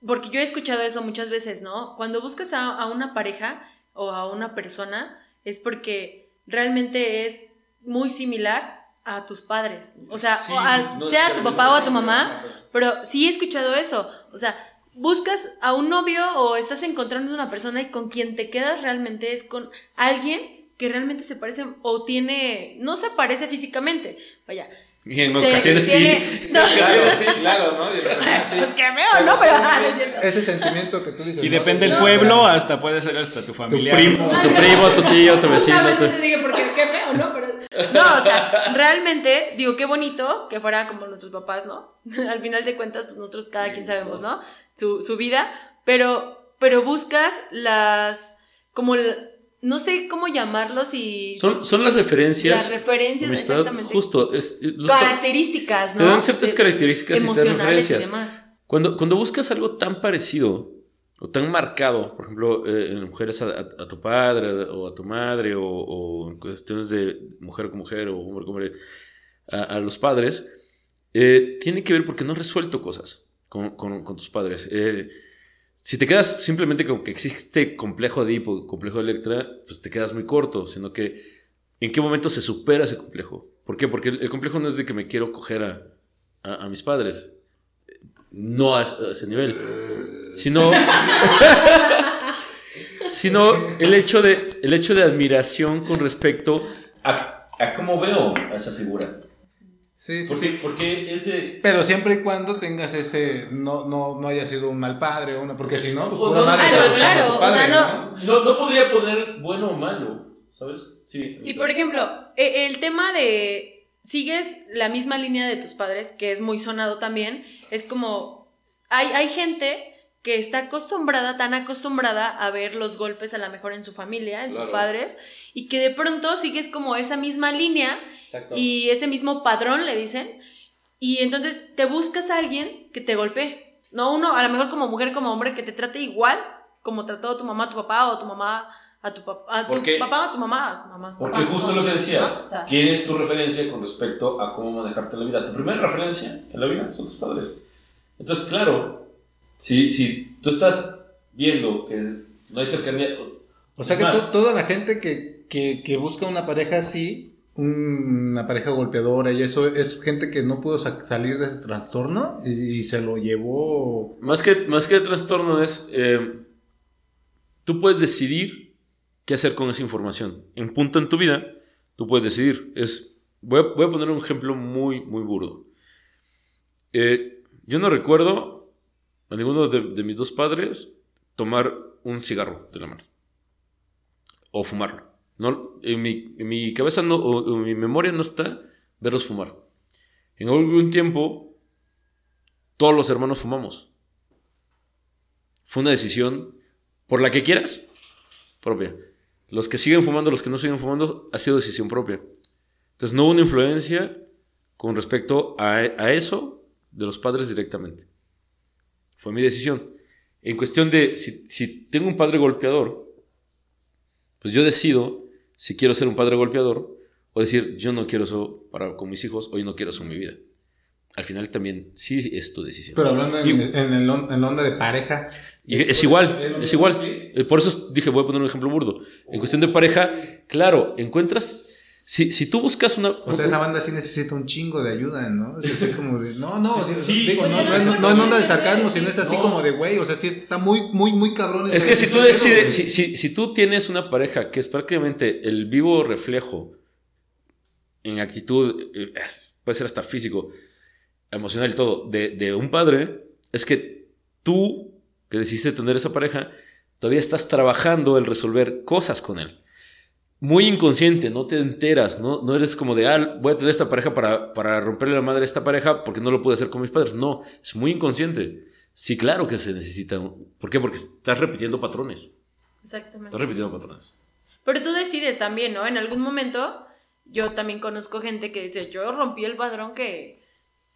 Speaker 4: Porque yo he escuchado eso muchas veces, ¿no? Cuando buscas a una pareja o a una persona, es porque realmente es muy similar a tus padres. O sea,
Speaker 2: Sí,
Speaker 4: o al-
Speaker 1: no
Speaker 4: sea a tu papá o a tu mamá, pero sí he escuchado eso. O sea, buscas a un novio o estás encontrando una persona y con quien te quedas realmente es con alguien que realmente se parece o tiene, no se parece físicamente, vaya.
Speaker 1: Y en
Speaker 4: se-
Speaker 1: ocasiones
Speaker 4: tiene- <laughs>
Speaker 1: sí.
Speaker 4: No,
Speaker 3: Claro, sí, claro, ¿no? <laughs> Sí.
Speaker 4: pues que veo, ¿no? Pero ah, no es cierto.
Speaker 3: Ese sentimiento que tú dices.
Speaker 2: Y
Speaker 3: ¿no?
Speaker 2: depende del
Speaker 4: No,
Speaker 2: pueblo, hasta puede ser hasta tu familiar.
Speaker 1: primo. Tu primo, tu tío, tu <laughs> vecino, tu-
Speaker 4: te dije, porque qué feo, ¿no? Pero, no, o sea, realmente, digo, qué bonito que fuera como nuestros papás, ¿no? Al final de cuentas, pues nosotros cada quien sabemos, ¿no? Su, su vida, pero, pero buscas las, como, el- no sé cómo llamarlos y...
Speaker 1: Son, son las referencias.
Speaker 4: Las referencias,
Speaker 1: amistad,
Speaker 4: exactamente.
Speaker 1: Justo. Es, los-
Speaker 4: características, ¿no?
Speaker 1: te dan ciertas
Speaker 4: De-
Speaker 1: características y te dan
Speaker 4: emocionales y
Speaker 1: referencias.
Speaker 4: demás.
Speaker 1: Cuando, cuando buscas algo tan parecido o tan marcado, por ejemplo, eh, en mujeres a, a- a tu padre o a tu madre, o, o en cuestiones de mujer con mujer o hombre con hombre, a, a los padres, eh, tiene que ver porque no has resuelto cosas con, con- con tus padres. Eh, si te quedas simplemente con que existe complejo de Edipo, complejo de Electra, pues te quedas muy corto, sino que en qué momento se supera ese complejo. ¿Por qué? Porque el, complejo no es de que me quiero coger a, a- mis padres, no a, a ese nivel, sino, <laughs> sino el, hecho de, el hecho de admiración con respecto a, a cómo veo a esa figura.
Speaker 3: Sí, sí,
Speaker 1: Porque,
Speaker 3: sí.
Speaker 1: porque es de...
Speaker 3: Pero siempre y cuando tengas ese. No, no, no haya sido un mal padre o una. Porque si no, pues
Speaker 1: O
Speaker 3: pura
Speaker 1: no,
Speaker 3: madre
Speaker 4: claro,
Speaker 3: tu
Speaker 4: o sea,
Speaker 3: padre,
Speaker 4: no-
Speaker 1: No, no podría poner bueno o malo, ¿sabes? Sí.
Speaker 4: Y por ejemplo, e- el tema de sigues la misma línea de tus padres, que es muy sonado también, es como hay, hay gente que está acostumbrada, tan acostumbrada a ver los golpes a lo mejor en su familia, en sus
Speaker 1: Claro.
Speaker 4: padres, y que de pronto sigues como esa misma línea
Speaker 3: Exacto.
Speaker 4: y ese mismo padrón, le dicen, y entonces te buscas a alguien que te golpee. No uno, a lo mejor como mujer, como hombre, que te trate igual como trató tu mamá a tu papá o tu mamá a tu papá, a tu papá a tu mamá, a tu mamá.
Speaker 1: Porque
Speaker 4: papá,
Speaker 1: justo
Speaker 4: no
Speaker 1: lo que decía,
Speaker 4: ¿no? O sea,
Speaker 1: ¿quién es tu referencia con respecto a cómo manejarte la vida? Tu primera referencia en la vida son tus padres. Entonces, claro, si, si tú estás viendo que no hay cercanía...
Speaker 3: O sea que
Speaker 1: Más.
Speaker 3: toda la gente que, que, que busca una pareja así, una pareja golpeadora y eso, es gente que no pudo sa- salir de ese trastorno y, y se lo llevó.
Speaker 1: Más que, más que trastorno es, eh, tú puedes decidir qué hacer con esa información. En un punto en tu vida, tú puedes decidir. Es, voy, a, voy a poner un ejemplo muy, muy burdo. Eh, yo no recuerdo a ninguno de, de mis dos padres tomar un cigarro de la mano. O fumarlo. No, en, mi, en mi cabeza no, o en mi memoria no está verlos fumar. En algún tiempo, todos los hermanos fumamos. Fue una decisión por la que quieras, propia. Los que siguen fumando, los que no siguen fumando, ha sido decisión propia. Entonces no hubo una influencia con respecto a, eso de los padres directamente. Fue mi decisión. En cuestión de si, si tengo un padre golpeador, pues yo decido si quiero ser un padre golpeador o decir yo no quiero eso para con mis hijos o yo no quiero eso en mi vida. Al final también sí es tu decisión.
Speaker 3: Pero hablando en,
Speaker 1: Y-
Speaker 3: en el, on- en la onda de pareja.
Speaker 1: Y es igual,
Speaker 3: ¿Es
Speaker 1: igual. Eh, Por eso dije, voy a poner un ejemplo burdo. En cuestión de pareja, claro, encuentras. Si, si tú buscas una.
Speaker 3: O sea, esa banda sí necesita un chingo de ayuda, ¿no? Es así <laughs> como de. No, no, no, en onda de sarcasmo, sino es así
Speaker 1: no.
Speaker 3: como de, güey, o sea, sí está muy, muy, muy cabrón.
Speaker 1: Es que si tú decides, si, si, si tú tienes una pareja que es prácticamente el vivo reflejo en actitud, eh, puede ser hasta físico, emocional y todo, de, de un padre, es que tú, que decidiste tener esa pareja, todavía estás trabajando el resolver cosas con él. Muy inconsciente, no te enteras, no, no eres como de, ah, voy a tener esta pareja para, para romperle la madre a esta pareja porque no lo pude hacer con mis padres. No, es muy inconsciente. Sí, claro que se necesita. ¿Por qué? Porque estás repitiendo patrones.
Speaker 4: Exactamente.
Speaker 1: Estás repitiendo patrones.
Speaker 4: Pero tú decides también, ¿no? En algún momento, yo también conozco gente que dice, yo rompí el padrón que,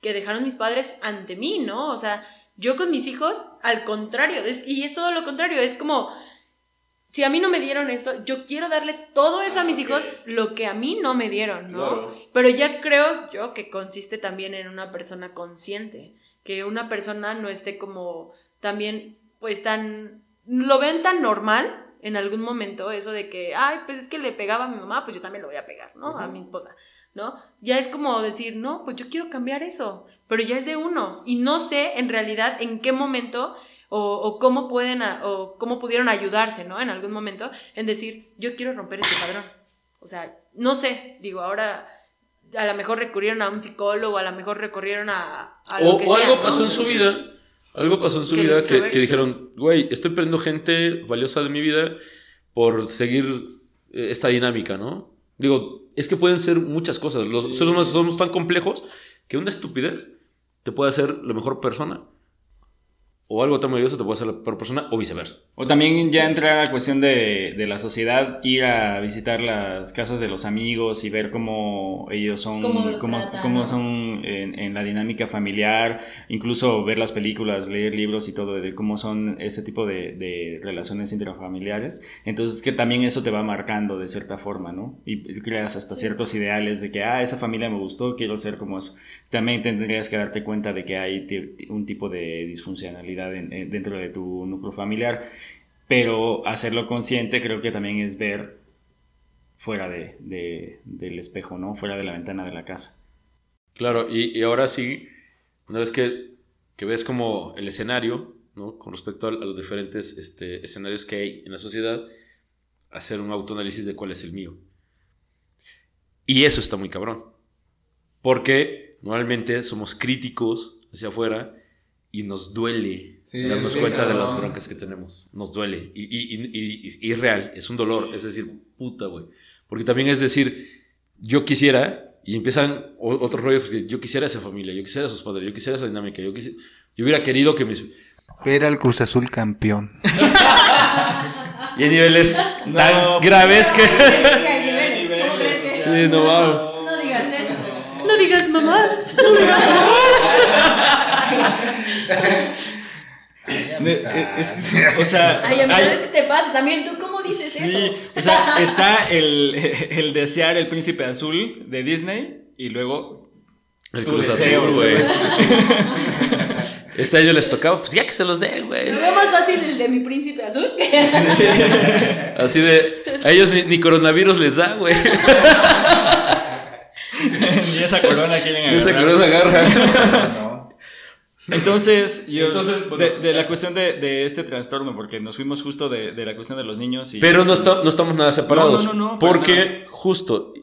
Speaker 4: que dejaron mis padres ante mí, ¿no? O sea, yo con mis hijos, al contrario, es- y es todo lo contrario, es como, si a mí no me dieron esto, yo quiero darle todo eso a mis hijos, lo que a mí no me dieron, ¿no?
Speaker 1: Claro.
Speaker 4: Pero ya creo yo que consiste también en una persona consciente, que una persona no esté como también, pues tan, lo ven tan normal en algún momento, eso de que, ay, pues es que le pegaba a mi mamá, pues yo también lo voy a pegar, ¿no? A mi esposa, ¿no? Ya es como decir, no, pues yo quiero cambiar eso, pero ya es de uno. Y no sé en realidad en qué momento o, o cómo pueden, a- o cómo pudieron ayudarse, ¿no? En algún momento, en decir, yo quiero romper este padrón. O sea, no sé, digo, ahora a lo mejor recurrieron a un psicólogo, a lo mejor recurrieron a, a lo
Speaker 1: O,
Speaker 4: que
Speaker 1: o
Speaker 4: sea,
Speaker 1: algo
Speaker 4: ¿no?
Speaker 1: pasó en su vida. Algo pasó en su
Speaker 4: Que
Speaker 1: vida que dijeron, güey, estoy perdiendo gente valiosa de mi vida por seguir eh, esta dinámica, ¿no? Digo, es que pueden ser muchas cosas. Los seres humanos somos tan complejos que una estupidez te puede hacer la mejor persona. O algo tan maravilloso te puede hacer la peor persona o viceversa.
Speaker 2: O también ya entra la cuestión de, de la sociedad, ir a visitar las casas de los amigos y ver cómo ellos son,
Speaker 4: Cómo
Speaker 2: cómo, cómo son en, en la dinámica familiar, incluso ver las películas, leer libros y todo de cómo son ese tipo de, de relaciones intrafamiliares. Entonces que también eso te va marcando de cierta forma, ¿no? Y creas hasta ciertos ideales de que, ah, esa familia me gustó, quiero ser como eso. También tendrías que darte cuenta de que hay un tipo de disfuncionalidad en- dentro de tu núcleo familiar, pero hacerlo consciente creo que también es ver fuera de, de- del espejo, ¿no? Fuera de la ventana de la casa.
Speaker 1: Claro, y, y ahora sí, una vez que, que ves como el escenario, ¿no? Con respecto a, a los diferentes este, escenarios que hay en la sociedad, hacer un autoanálisis de cuál es el mío. Y eso está muy cabrón. Porque normalmente somos críticos hacia afuera y nos duele
Speaker 3: Sí,
Speaker 1: darnos cuenta de las broncas que tenemos. Nos duele. Y, y, y, y- real, es un dolor. Es decir, puta, güey. Porque también es decir, yo quisiera, y empiezan otros rollos, que yo quisiera esa familia, yo quisiera esos padres, yo quisiera esa dinámica, yo, quisi- yo hubiera querido que mis...
Speaker 3: Ver al Cruz Azul campeón.
Speaker 1: Y hay niveles
Speaker 2: No,
Speaker 1: tan graves que...
Speaker 4: hay niveles, ¿cómo crees que-
Speaker 1: Sí, no mames.
Speaker 4: No digas eso. No digas mamadas.
Speaker 2: Eh, es- o sea,
Speaker 4: Ay,
Speaker 2: hay-
Speaker 4: amistades, ¿qué te pasa? También tú, ¿cómo dices
Speaker 2: sí,
Speaker 4: eso?
Speaker 2: o sea, <laughs> está el, el desear el príncipe azul de Disney y luego
Speaker 1: El
Speaker 2: Tu
Speaker 1: Cruz
Speaker 2: deseo,
Speaker 1: Azul, güey. <laughs> Este año les tocaba, pues ya que se los den, güey.
Speaker 4: Lo veo más fácil el de mi príncipe azul <laughs> que
Speaker 1: Así de, a ellos ni, ni coronavirus les da, güey.
Speaker 2: ni esa corona quieren
Speaker 1: Esa
Speaker 2: agarrar.
Speaker 1: corona agarra.
Speaker 2: Entonces, yo,
Speaker 1: Entonces, bueno,
Speaker 2: de, de la cuestión de, de este trastorno, porque nos fuimos justo de, de la cuestión de los niños y...
Speaker 1: Pero no, está- no estamos nada separados.
Speaker 2: No, no, no,
Speaker 1: porque justo,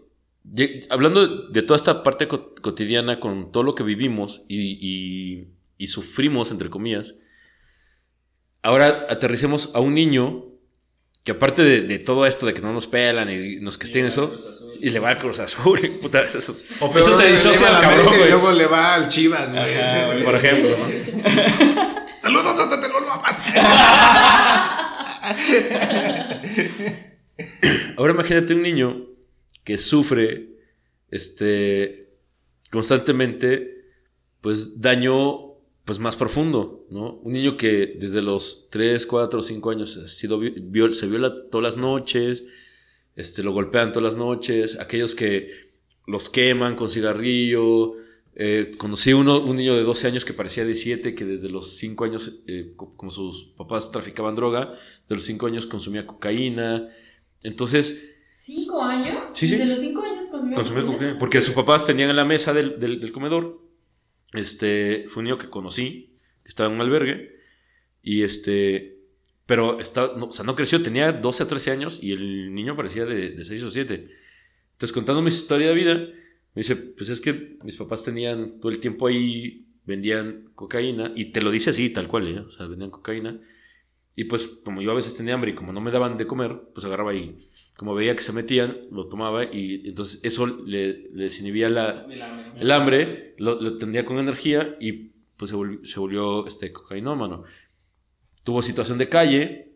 Speaker 1: hablando de toda esta parte co- cotidiana con todo lo que vivimos y, y- y sufrimos, entre comillas, ahora aterricemos a un niño que aparte de, de todo esto de que no nos pelan y nos castiguen eso, y le va al Cruz Azul. <laughs> puta, eso, eso
Speaker 3: O peor,
Speaker 1: te
Speaker 3: le
Speaker 1: disocia al cabrón,
Speaker 3: América y
Speaker 1: güey.
Speaker 3: luego le va al Chivas, güey.
Speaker 2: Ajá, <laughs> güey.
Speaker 1: Por ejemplo, ¿no? <laughs>
Speaker 3: Saludos hasta Telolapan.
Speaker 1: Ahora imagínate un niño que sufre este, constantemente pues daño pues más profundo, ¿no? Un niño que desde los 3, 4, 5 años ha sido vi- viol- se viola todas las noches, este, lo golpean todas las noches, aquellos que los queman con cigarrillo. eh, conocí uno, un niño de 12 años que parecía de 7, que desde los 5 años, eh, co- como sus papás traficaban droga, de los 5 años consumía cocaína. Entonces,
Speaker 4: ¿Cinco años?
Speaker 1: Sí, sí.
Speaker 4: ¿De los cinco años consumió
Speaker 1: consumía
Speaker 4: cocaína?
Speaker 1: cocaína. Porque sus papás tenían en la mesa del, del- del comedor. Este, fue un niño que conocí, estaba en un albergue. Y este, pero está, no, o sea, no creció, tenía 12 a 13 años y el niño parecía de, de 6 o 7. Entonces, contando mi historia de vida, me dice, pues es que mis papás tenían todo el tiempo ahí, vendían cocaína, y te lo dice así, tal cual, ¿eh? o sea, vendían cocaína. Y pues, como yo a veces tenía hambre y como no me daban de comer, pues agarraba y, como veía que se metían, lo tomaba y entonces eso le, le desinhibía la, el hambre, lo, lo tendría con energía y pues se volvió, se volvió este, cocainómano. Tuvo situación de calle,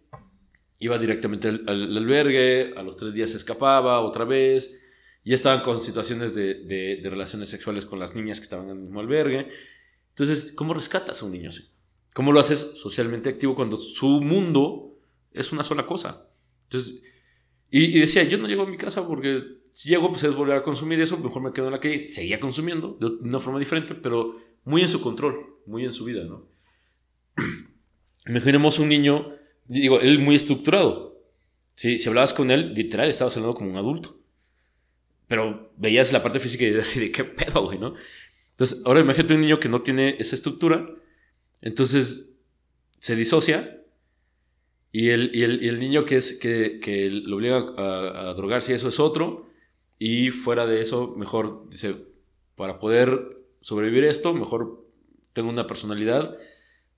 Speaker 1: iba directamente al, al albergue, a los tres días se escapaba otra vez, ya estaban con situaciones de, de- de relaciones sexuales con las niñas que estaban en el mismo albergue. Entonces, ¿cómo rescatas a un niño así? ¿Cómo lo haces socialmente activo cuando su mundo es una sola cosa? Entonces, y, y decía, yo no llego a mi casa porque si llego, pues es volver a consumir eso, mejor me quedo en la calle. Seguía consumiendo de una forma diferente, pero muy en su control, muy en su vida, ¿no? <clears throat> Imaginemos un niño, digo, él muy estructurado. Si, si hablabas con él, literal, estabas hablando como un adulto. Pero veías la parte física y decías así de qué pedo, güey, ¿no? Entonces, ahora imagínate un niño que no tiene esa estructura, entonces se disocia y el, y el, el niño que, es, que, que lo obliga a, a drogarse, eso es otro, y fuera de eso, mejor, dice, para poder sobrevivir esto, mejor tengo una personalidad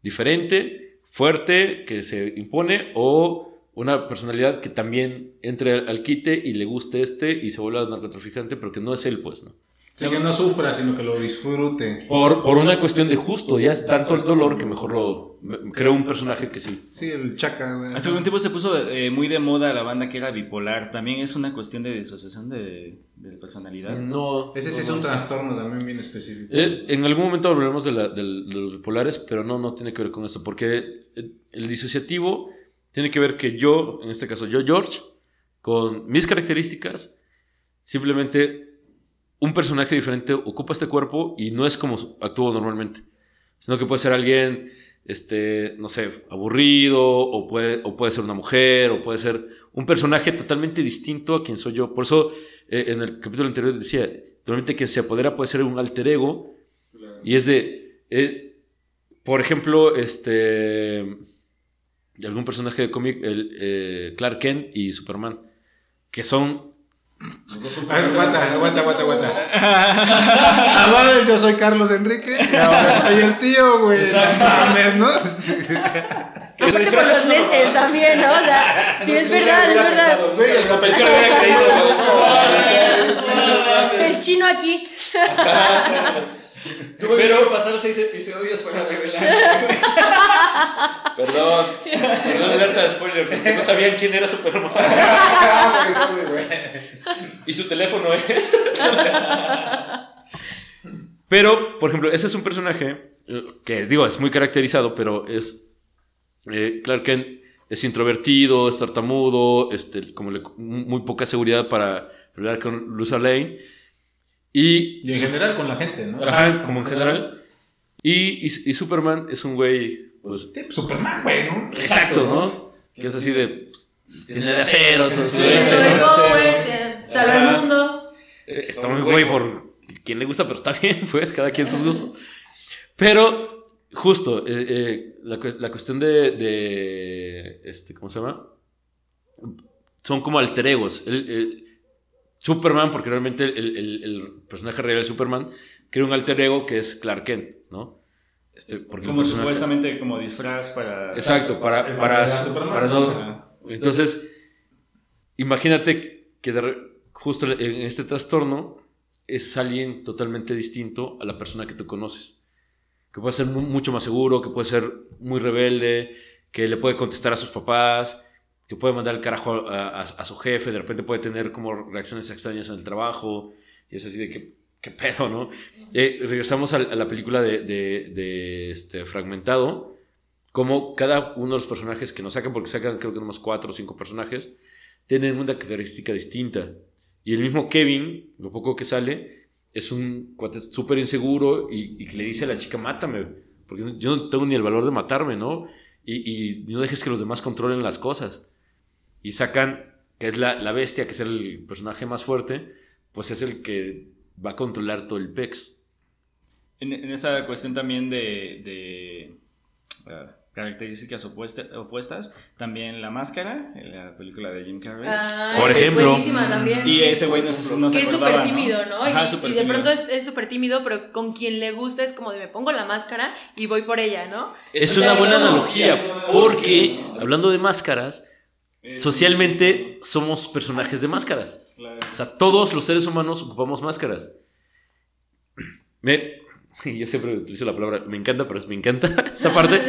Speaker 1: diferente, fuerte, que se impone, o una personalidad que también entre al quite y le guste este y se vuelva narcotraficante, pero que no es él, pues, ¿no?
Speaker 3: Sea, que no sufra, sino que lo disfrute.
Speaker 1: Por, por una cuestión de justo, ya es tanto el dolor que mejor lo... Creo un personaje que sí.
Speaker 3: Sí, el chaca, güey.
Speaker 2: Hace algún tiempo se puso eh, muy de moda la banda que era bipolar. También es una cuestión de disociación de, de personalidad.
Speaker 1: No.
Speaker 3: Ese sí es un trastorno también bien específico.
Speaker 1: Eh, en algún momento hablaremos de, la- del- de los bipolares, pero no, no tiene que ver con eso, porque el, el disociativo tiene que ver que yo, en este caso yo, George, con mis características, simplemente un personaje diferente ocupa este cuerpo y no es como actúo normalmente, sino que puede ser alguien, este, no sé, aburrido, o puede, o puede ser una mujer, o puede ser un personaje totalmente distinto a quien soy yo. Por eso, eh, en el capítulo anterior decía, normalmente quien se apodera puede ser un alter ego, y es de, eh, por ejemplo, este, de algún personaje de cómic, el, eh, Clark Kent y Superman, que son...
Speaker 3: Aguanta, aguanta, aguanta, aguanta. <laughs> Ahora yo soy Carlos Enrique y ahora soy el tío, güey. No mames, ¿no? <laughs>
Speaker 4: Aparte por los lentes también, ¿no? O sea, sí, es verdad, es verdad. <laughs>
Speaker 3: El
Speaker 4: chino aquí.
Speaker 5: Tuve que pasar seis episodios para revelar. <laughs>
Speaker 1: Perdón, perdón, alerta de spoiler, porque no sabían quién era Superman. <laughs> y su teléfono es. pero, por ejemplo, ese es un personaje eh, que, digo, es muy caracterizado, pero es. Eh, Clark Kent es introvertido, es tartamudo, este, como le- muy poca seguridad para hablar con Luz Lane. Y,
Speaker 3: Y en general con la gente, ¿no?
Speaker 1: Ajá, como en general. Y, y, y Superman es un güey, pues,
Speaker 3: Superman, güey, ¿no?
Speaker 1: exacto, ¿no? Que es así de. pues, tiene de acero, entonces.
Speaker 4: Sí, soy
Speaker 1: ¿no?
Speaker 4: Power, que salva el mundo.
Speaker 1: Eh, Está muy güey por quien le gusta, pero está <laughs> bien, pues, cada quien sus gustos. Pero, justo, eh, eh, la, la cuestión de, de, este, ¿cómo se llama? Son como alter egos. El- el- Superman, porque realmente el, el- el personaje real de Superman crea un alter ego que es Clark Kent, ¿no? Este, porque
Speaker 2: Como supuestamente como disfraz para...
Speaker 1: Exacto, para, para,
Speaker 3: material Superman.
Speaker 1: para no... Entonces, imagínate que de justo en este trastorno es alguien totalmente distinto a la persona que tú conoces. Que puede ser mu- mucho más seguro, que puede ser muy rebelde, que le puede contestar a sus papás, que puede mandar el carajo a, a- a su jefe, de repente puede tener como reacciones extrañas en el trabajo, y es así de que, qué pedo, ¿no? Eh, regresamos a, a la película de, de- de, este, Fragmentado, como cada uno de los personajes que nos sacan, porque sacan creo que unos cuatro o cinco personajes, tienen una característica distinta. Y el mismo Kevin, lo poco que sale, es un cuate súper inseguro y, y que le dice a la chica, mátame, porque yo no tengo ni el valor de matarme, ¿no? Y, y no dejes que los demás controlen las cosas. Y sacan, que es la, la bestia, que es el personaje más fuerte, pues es el que va a controlar todo el PEX.
Speaker 2: En, en esa cuestión también de, de, ah, características opuesta- opuestas, también La Máscara, en la película de Jim Carrey.
Speaker 4: Ay,
Speaker 1: Por
Speaker 4: es
Speaker 1: ejemplo.
Speaker 4: Buenísima también.
Speaker 2: y
Speaker 4: sí.
Speaker 2: ese güey no, se- no se
Speaker 4: que es
Speaker 2: acordaba,
Speaker 4: súper
Speaker 2: ¿no?
Speaker 4: tímido, ¿no?
Speaker 2: Ajá,
Speaker 4: y,
Speaker 2: súper
Speaker 4: y de
Speaker 2: tímido.
Speaker 4: pronto es es súper tímido, pero con quien le gusta es como de me pongo la máscara y voy por ella, ¿no?
Speaker 1: Es
Speaker 4: O sea,
Speaker 1: una buena
Speaker 4: como-
Speaker 1: analogía, porque hablando de máscaras, socialmente somos personajes de máscaras.
Speaker 2: Claro.
Speaker 1: O sea, todos los seres humanos ocupamos máscaras. Me, <laughs> yo siempre utilizo la palabra, me encanta, pero es me encanta <laughs> esa parte.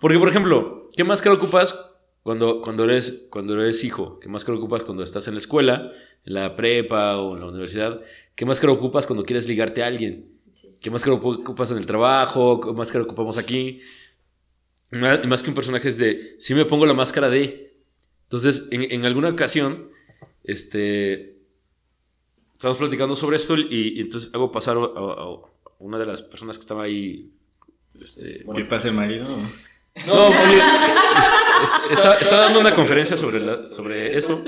Speaker 1: Porque, por ejemplo, ¿qué máscara ocupas cuando, cuando, eres, cuando eres hijo? ¿Qué máscara ocupas cuando estás en la escuela, en la prepa o en la universidad? ¿Qué máscara ocupas cuando quieres ligarte a alguien?
Speaker 4: Sí.
Speaker 1: ¿Qué máscara ocupas en el trabajo? ¿Qué máscara ocupamos aquí? Más, más que un personaje es de, si me pongo la máscara de... Entonces, en, en alguna ocasión, este, estamos platicando sobre esto y, y entonces hago pasar a, a- a una de las personas que estaba ahí. Este,
Speaker 2: ¿Qué pasa el marido?
Speaker 1: no, más bien, est- está, está dando una conferencia sobre, la- sobre eso.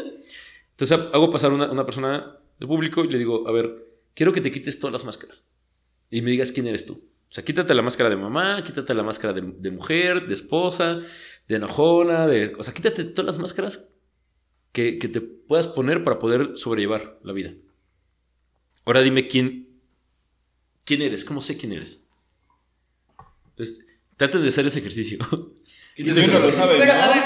Speaker 1: Entonces hago pasar una, una persona del público y le digo, a ver, quiero que te quites todas las máscaras y me digas quién eres tú. O sea, quítate la máscara de mamá, quítate la máscara de, de mujer, de esposa, de enojona, de... O sea, quítate todas las máscaras que, que te puedas poner para poder sobrellevar la vida. Ahora dime quién, quién eres, cómo sé quién eres. Entonces, traten de hacer ese ejercicio. <laughs>
Speaker 5: Y uno lo sabe,
Speaker 4: Pero
Speaker 5: ¿no?
Speaker 4: a ver,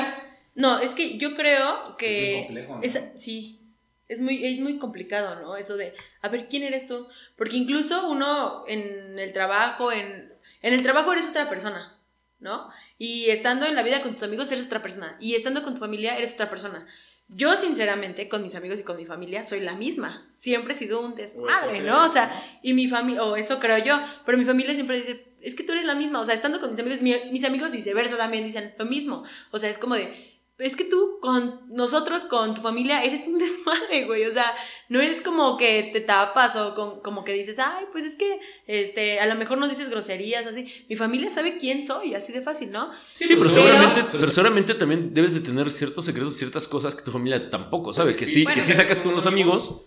Speaker 4: no, es que yo creo que...
Speaker 3: Es muy complejo, ¿no?
Speaker 4: esa- sí, es muy, es muy complicado, ¿no? Eso de, a ver, ¿quién eres tú? Porque incluso uno en el trabajo, en, en el trabajo eres otra persona, ¿no? Y estando en la vida con tus amigos eres otra persona. Y estando con tu familia eres otra persona. Yo, sinceramente, con mis amigos y con mi familia, soy la misma. Siempre he sido un desmadre, ¿no? O sea, y mi familia, o eso creo yo, pero mi familia siempre dice, es que tú eres la misma. O sea, estando con mis amigos, mi- mis amigos viceversa también dicen lo mismo. O sea, es como de, es que tú con nosotros, con tu familia, eres un <laughs> desmadre, güey. O sea, no es como que te tapas o con- como que dices, ay, pues es que este, a lo mejor no dices groserías o así. Mi familia sabe quién soy, así de fácil, ¿no?
Speaker 1: Sí, pero,
Speaker 4: pero-
Speaker 1: seguramente, pero seguramente también debes de tener ciertos secretos, ciertas cosas que tu familia tampoco sabe. Que sí,
Speaker 4: Bueno,
Speaker 1: que sí sacas con los amigos,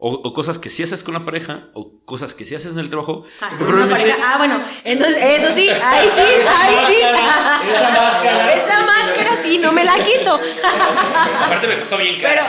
Speaker 1: o, o cosas que sí haces con la pareja, o cosas que sí haces en el trabajo.
Speaker 4: Ah, con una pareja. Ah, bueno, entonces eso sí, ahí sí,
Speaker 5: Esa
Speaker 4: ahí sí.
Speaker 5: máscara, esa máscara.
Speaker 4: Esa máscara sí, no me la quito.
Speaker 1: Aparte me costó bien
Speaker 4: Pero,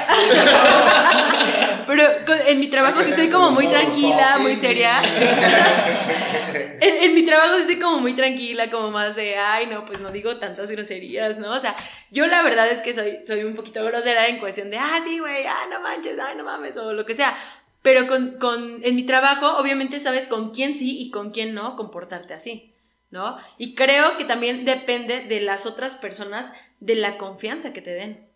Speaker 4: pero con- en mi trabajo sí soy como muy tranquila, muy seria. <laughs> En, en mi trabajo soy como muy tranquila, como más de, ay, no, pues no digo tantas groserías, ¿no? O sea, yo la verdad es que soy, soy un poquito grosera en cuestión de, ah, sí, güey, ah, no manches, ay, no mames, o lo que sea. Pero con, con, en mi trabajo, obviamente sabes con quién sí y con quién no comportarte así, ¿no? Y creo que también depende de las otras personas, de la confianza que te den.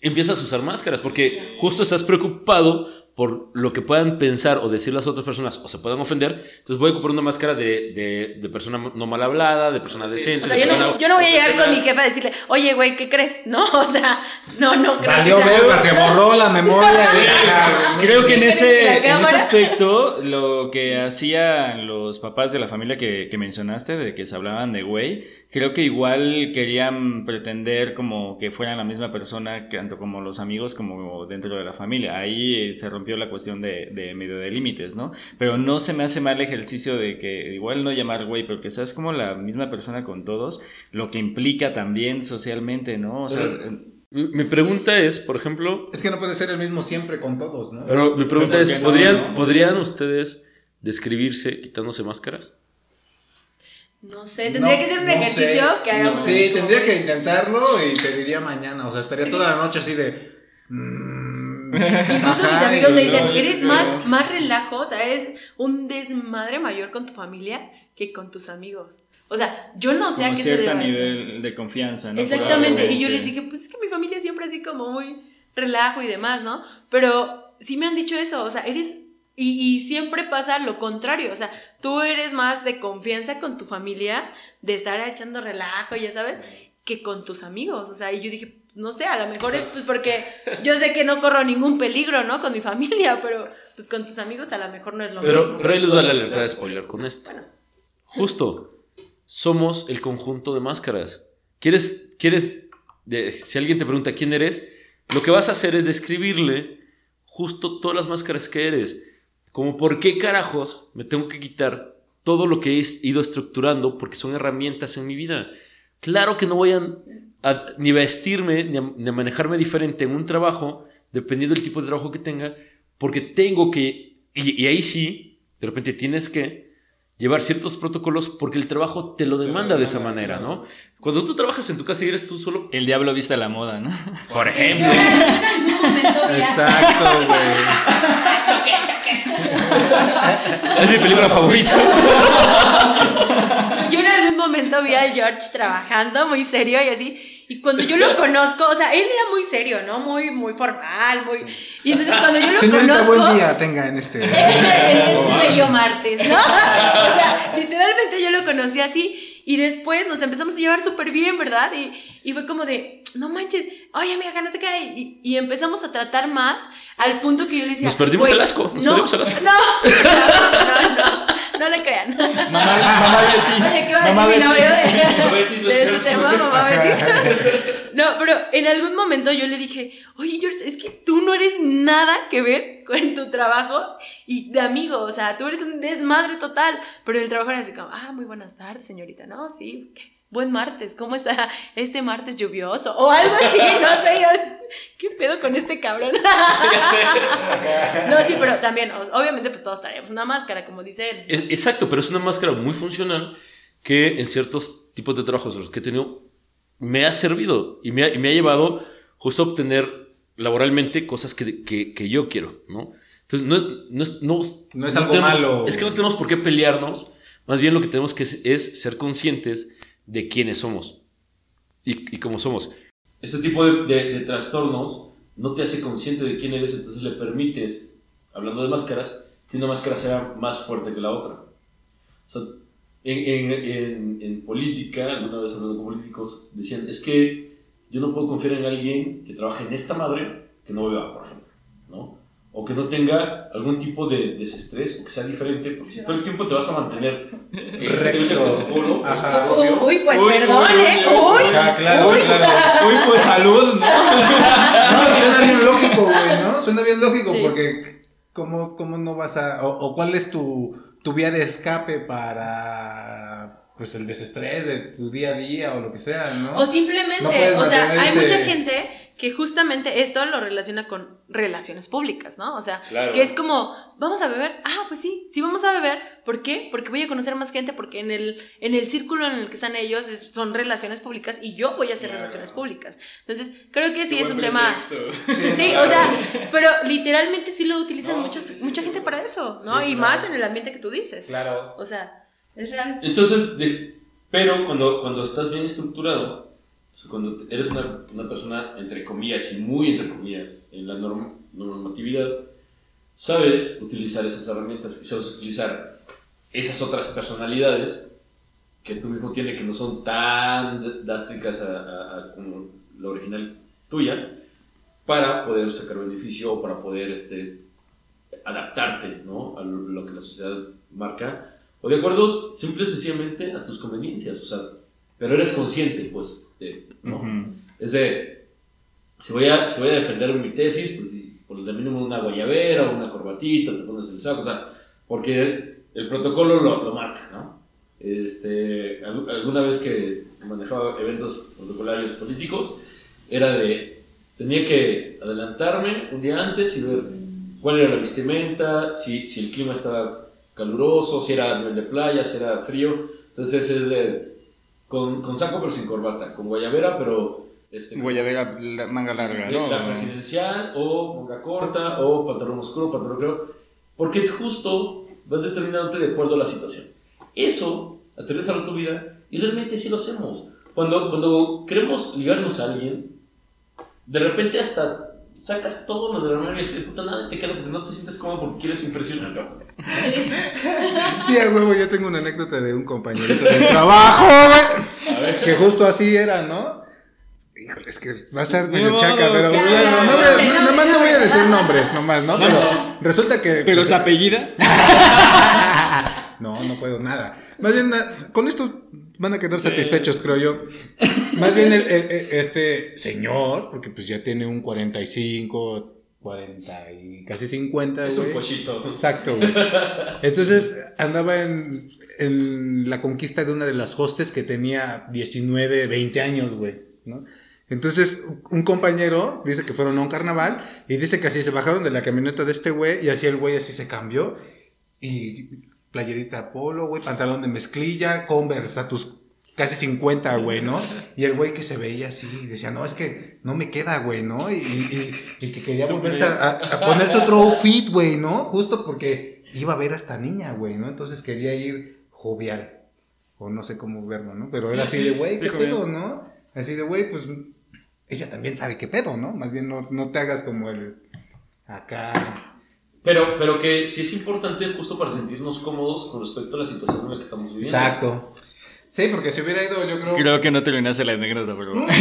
Speaker 1: Empiezas a usar máscaras porque justo estás preocupado por lo que puedan pensar o decir las otras personas o se puedan ofender. Entonces voy a ocupar una máscara de, de, de persona no mal hablada, de persona decente.
Speaker 4: O sea,
Speaker 1: de
Speaker 4: yo no, yo no voy a llegar con mi jefe a decirle, oye, güey, ¿qué crees? <laughs> No, o sea, no, no creo
Speaker 3: Valió
Speaker 4: que
Speaker 3: verga, se borró la <laughs> memoria. y-
Speaker 2: Creo que en
Speaker 4: ¿Crees que
Speaker 2: ese,
Speaker 4: la
Speaker 2: en ese aspecto, lo que hacían los papás de la familia que, que mencionaste, de que se hablaban de güey, creo que igual querían pretender como que fueran la misma persona, tanto como los amigos como dentro de la familia. Ahí se rompió la cuestión de, de medio de límites, ¿no? Pero no se me hace mal el ejercicio de que igual no llamar güey, pero que seas como la misma persona con todos, lo que implica también socialmente, ¿no? O sea,
Speaker 1: Pero- Mi pregunta es, por ejemplo,
Speaker 3: Es que no puede ser el mismo siempre con todos, ¿no?
Speaker 1: pero mi pregunta
Speaker 2: ¿por
Speaker 1: es,
Speaker 2: no,
Speaker 1: ¿podrían,
Speaker 2: no?
Speaker 1: ¿podrían ustedes describirse quitándose máscaras?
Speaker 4: No sé, tendría
Speaker 3: No,
Speaker 4: que ser un
Speaker 3: no
Speaker 4: ejercicio
Speaker 3: sé.
Speaker 4: que hagamos.
Speaker 3: Sí,
Speaker 4: como
Speaker 3: tendría que intentarlo y te diría mañana. O sea, estaría toda la noche así de. <laughs>
Speaker 4: Incluso mis
Speaker 3: ajá,
Speaker 4: amigos
Speaker 3: y
Speaker 4: me dicen, eres más, más relajo, o sea, eres un desmadre mayor con tu familia que con tus amigos. O sea, yo no sé a
Speaker 2: como
Speaker 4: qué se eso.
Speaker 2: nivel de confianza, ¿no?
Speaker 4: Exactamente, y yo
Speaker 2: que-
Speaker 4: les dije, pues es que mi familia siempre así como muy relajo y demás, ¿no? Pero sí me han dicho eso, o sea, eres... Y, y siempre pasa lo contrario, o sea, tú eres más de confianza con tu familia, de estar echando relajo, ya sabes, que con tus amigos, o sea, y yo dije, no sé, a lo mejor es pues porque yo sé que no corro ningún peligro, ¿no? Con mi familia, pero pues con tus amigos a lo mejor no es lo
Speaker 1: Pero,
Speaker 4: mismo.
Speaker 1: pero ahí les doy la alerta de spoiler con esto.
Speaker 4: Bueno.
Speaker 1: Justo, somos el conjunto de máscaras. ¿Quieres, quieres, de- si alguien te pregunta quién eres, lo que vas a hacer es describirle justo todas las máscaras que eres. Como por qué carajos me tengo que quitar todo lo que he ido estructurando porque son herramientas en mi vida. Claro que no voy a, a- ni vestirme ni a, ni a manejarme diferente en un trabajo, dependiendo del tipo de trabajo que tenga, porque tengo que, y, y ahí sí, de repente tienes que llevar ciertos protocolos porque el trabajo te lo demanda de esa manera, ¿no? Cuando tú trabajas en tu casa y eres tú solo,
Speaker 2: El diablo viste a la moda, ¿no?
Speaker 1: por ejemplo, <laughs>
Speaker 3: Exacto, güey.
Speaker 1: es mi película favorita. <laughs>
Speaker 4: Momento vi a George trabajando muy serio y así. Y cuando yo lo <laughs> conozco, o sea, él era muy serio, ¿no? Muy, muy formal, muy. Y entonces cuando yo lo
Speaker 3: Señorita,
Speaker 4: conozco.
Speaker 3: buen día tenga en este. <laughs>
Speaker 4: en este bello martes, ¿no? O sea, literalmente yo lo conocí así y después nos empezamos a llevar súper bien, ¿verdad? Y, y fue como de, no manches, oye, amiga, que no sé qué. Y, y empezamos a tratar más al punto que yo le decía.
Speaker 1: Nos perdimos
Speaker 4: "Güey,
Speaker 1: el asco, nos
Speaker 4: no,
Speaker 1: perdimos el asco". <laughs>
Speaker 4: No, no, no, no le crean.
Speaker 5: Mamá, <laughs> mamá Betty.
Speaker 4: Oye, ¿qué va a
Speaker 5: Mamá
Speaker 4: decir mi novio de,
Speaker 1: Mamá no
Speaker 4: de
Speaker 1: es
Speaker 4: este tema, mamá Betty? <laughs> No, pero en algún momento yo le dije, oye, George, es que tú no eres nada que ver con tu trabajo y de amigo, o sea, tú eres un desmadre total. Pero el trabajo era así como, ah, muy buenas tardes, señorita, ¿no? Sí, qué buen martes, ¿cómo está <laughs> este martes lluvioso? O algo así, <laughs> no sé, yo, ¿qué pedo con este cabrón? <laughs> no, sí, pero también, obviamente, pues todos traíamos una máscara, como dice él.
Speaker 1: Exacto, pero es una máscara muy funcional que en ciertos tipos de trabajos de los que he tenido me ha servido y me ha, y me ha llevado justo a obtener laboralmente cosas que, que- que yo quiero, ¿no? Entonces, no, es- no, es- no,
Speaker 3: No es algo
Speaker 1: tenemos-
Speaker 3: malo.
Speaker 1: Es que no tenemos por qué pelearnos, más bien lo que tenemos que es, es ser conscientes de quiénes somos y, cómo somos. Este tipo de trastornos no te hace consciente de quién eres, entonces le permites, hablando de máscaras, que una máscara sea más fuerte que la otra. O sea, en, en- en- en política, alguna vez hablando con políticos, decían, es que yo no puedo confiar en alguien que trabaje en esta madre que no beba, por ejemplo, ¿no? O que no tenga algún tipo de desestrés, o que sea diferente, porque si todo el tiempo te vas a mantener en este
Speaker 3: Recto. Ajá.
Speaker 1: obvio,
Speaker 4: Uy, pues
Speaker 5: Uy,
Speaker 4: perdón,
Speaker 5: uy,
Speaker 4: ¿eh?
Speaker 5: uy,
Speaker 4: Uy,
Speaker 3: claro,
Speaker 4: uy.
Speaker 3: claro. <laughs>
Speaker 5: Uy, pues salud, ¿no? <laughs>
Speaker 3: No, suena bien lógico, güey, ¿no? Suena bien lógico
Speaker 4: Sí.
Speaker 3: porque ¿cómo, ¿cómo no vas a... O, o cuál es tu, tu vía de escape para... Pues el desestrés de tu día a día o lo que sea, ¿no?
Speaker 4: O simplemente,
Speaker 3: No
Speaker 4: o sea, hay
Speaker 3: ese-
Speaker 4: mucha gente que justamente esto lo relaciona con relaciones públicas, ¿no? O sea,
Speaker 1: Claro.
Speaker 4: que es como, vamos a beber, ah, pues sí, sí vamos a beber, ¿por qué? Porque voy a conocer más gente, porque en el, en el círculo en el que están ellos es- son relaciones públicas y yo voy a hacer
Speaker 5: Claro.
Speaker 4: relaciones públicas. Entonces, creo que sí
Speaker 5: Qué
Speaker 4: es un tema... <laughs> Sí, o sea, pero literalmente sí lo utilizan
Speaker 5: No,
Speaker 4: muchos,
Speaker 5: sí, sí,
Speaker 4: mucha
Speaker 5: sí.
Speaker 4: gente para eso, ¿no?
Speaker 5: Sí,
Speaker 4: y
Speaker 5: claro.
Speaker 4: más en el ambiente que tú dices.
Speaker 5: Claro.
Speaker 4: O sea, es real.
Speaker 1: Entonces, de- pero cuando, cuando estás bien estructurado, o sea, cuando eres una, una persona, entre comillas, y muy entre comillas, en la norm- normatividad, sabes utilizar esas herramientas y sabes utilizar esas otras personalidades que tú mismo tienes que no son tan drásticas a, a- a como la original tuya, para poder sacar beneficio o para poder este, adaptarte ¿no? a lo que la sociedad marca o de acuerdo simple y sencillamente a tus conveniencias, o sea, pero eres consciente, pues, de, ¿no?
Speaker 3: Ujú.
Speaker 1: Es de, si voy a, si voy a defender mi tesis, pues, por lo mínimo una guayabera, una corbatita, te pones el saco, o sea, porque el protocolo lo, lo marca, ¿no? Este, al- alguna vez que manejaba eventos protocolarios políticos, era de, tenía que adelantarme un día antes y ver cuál era la vestimenta, si, si el clima estaba caluroso, si era nivel de playa, si era frío. Entonces es de, con, con saco pero sin corbata, con guayabera pero... Este,
Speaker 5: Guayabera, la manga larga,
Speaker 1: la-
Speaker 5: ¿no?
Speaker 1: La presidencial, o manga corta, o pantalón oscuro, pantalón claro, porque justo vas determinándote de acuerdo a la situación. Eso aterriza a tu vida y realmente sí lo hacemos. Cuando, cuando queremos ligarnos a alguien, de repente hasta sacas todo lo de la armario y dices, puta, nada te queda porque no te sientes cómodo porque quieres impresionar.
Speaker 3: Sí, a huevo, yo tengo una anécdota de un compañerito del trabajo, güey.
Speaker 1: A ver,
Speaker 3: Que justo así era, ¿no? Híjole, es que va a ser medio
Speaker 5: No,
Speaker 3: chaca, pero bueno,
Speaker 4: ya,
Speaker 3: no voy
Speaker 4: ya,
Speaker 3: a-
Speaker 4: ya,
Speaker 3: no- nomás no voy a decir nombres, nomás, ¿no?
Speaker 5: No,
Speaker 3: Pero
Speaker 5: no.
Speaker 3: resulta que...
Speaker 5: Pero
Speaker 3: pues,
Speaker 5: su apellida. <laughs>
Speaker 3: No, no puedo nada. Más bien, con esto van a quedar satisfechos, creo yo. Más bien, el- el- el- este señor, porque pues ya tiene un 45, 40 y casi 50,
Speaker 1: es un pochito.
Speaker 3: Exacto, güey. Entonces andaba en, en la conquista de una de las hostes que tenía 19, 20 años, güey, ¿no? Entonces, un compañero dice que fueron a un carnaval y dice que así se bajaron de la camioneta de este güey y así el güey así se cambió y playerita polo, güey, pantalón de mezclilla, Converse a tus casi 50, güey, ¿no? Y el güey que se veía así y decía, no, es que no me queda, güey, ¿no? Y, y- y- y que quería
Speaker 5: ¿Tú
Speaker 3: volverse a, ponerse otro outfit, güey, ¿no? Justo porque iba a ver a esta niña, güey, ¿no? Entonces quería ir jovial, o no sé cómo verlo, ¿no? Pero era
Speaker 5: Sí,
Speaker 3: así
Speaker 5: sí,
Speaker 3: de, güey,
Speaker 5: sí,
Speaker 3: ¿qué
Speaker 5: jovial.
Speaker 3: pedo, no? Así de, güey, pues ella también sabe qué pedo, ¿no? Más bien no, no te hagas como el acá.
Speaker 1: Pero, pero que sí es importante justo para sentirnos cómodos con respecto a la situación en la que estamos viviendo.
Speaker 3: Exacto. Sí, porque si hubiera ido, yo creo.
Speaker 2: Creo que no terminaste <laughs> la anécdota, pero.
Speaker 3: No, güey,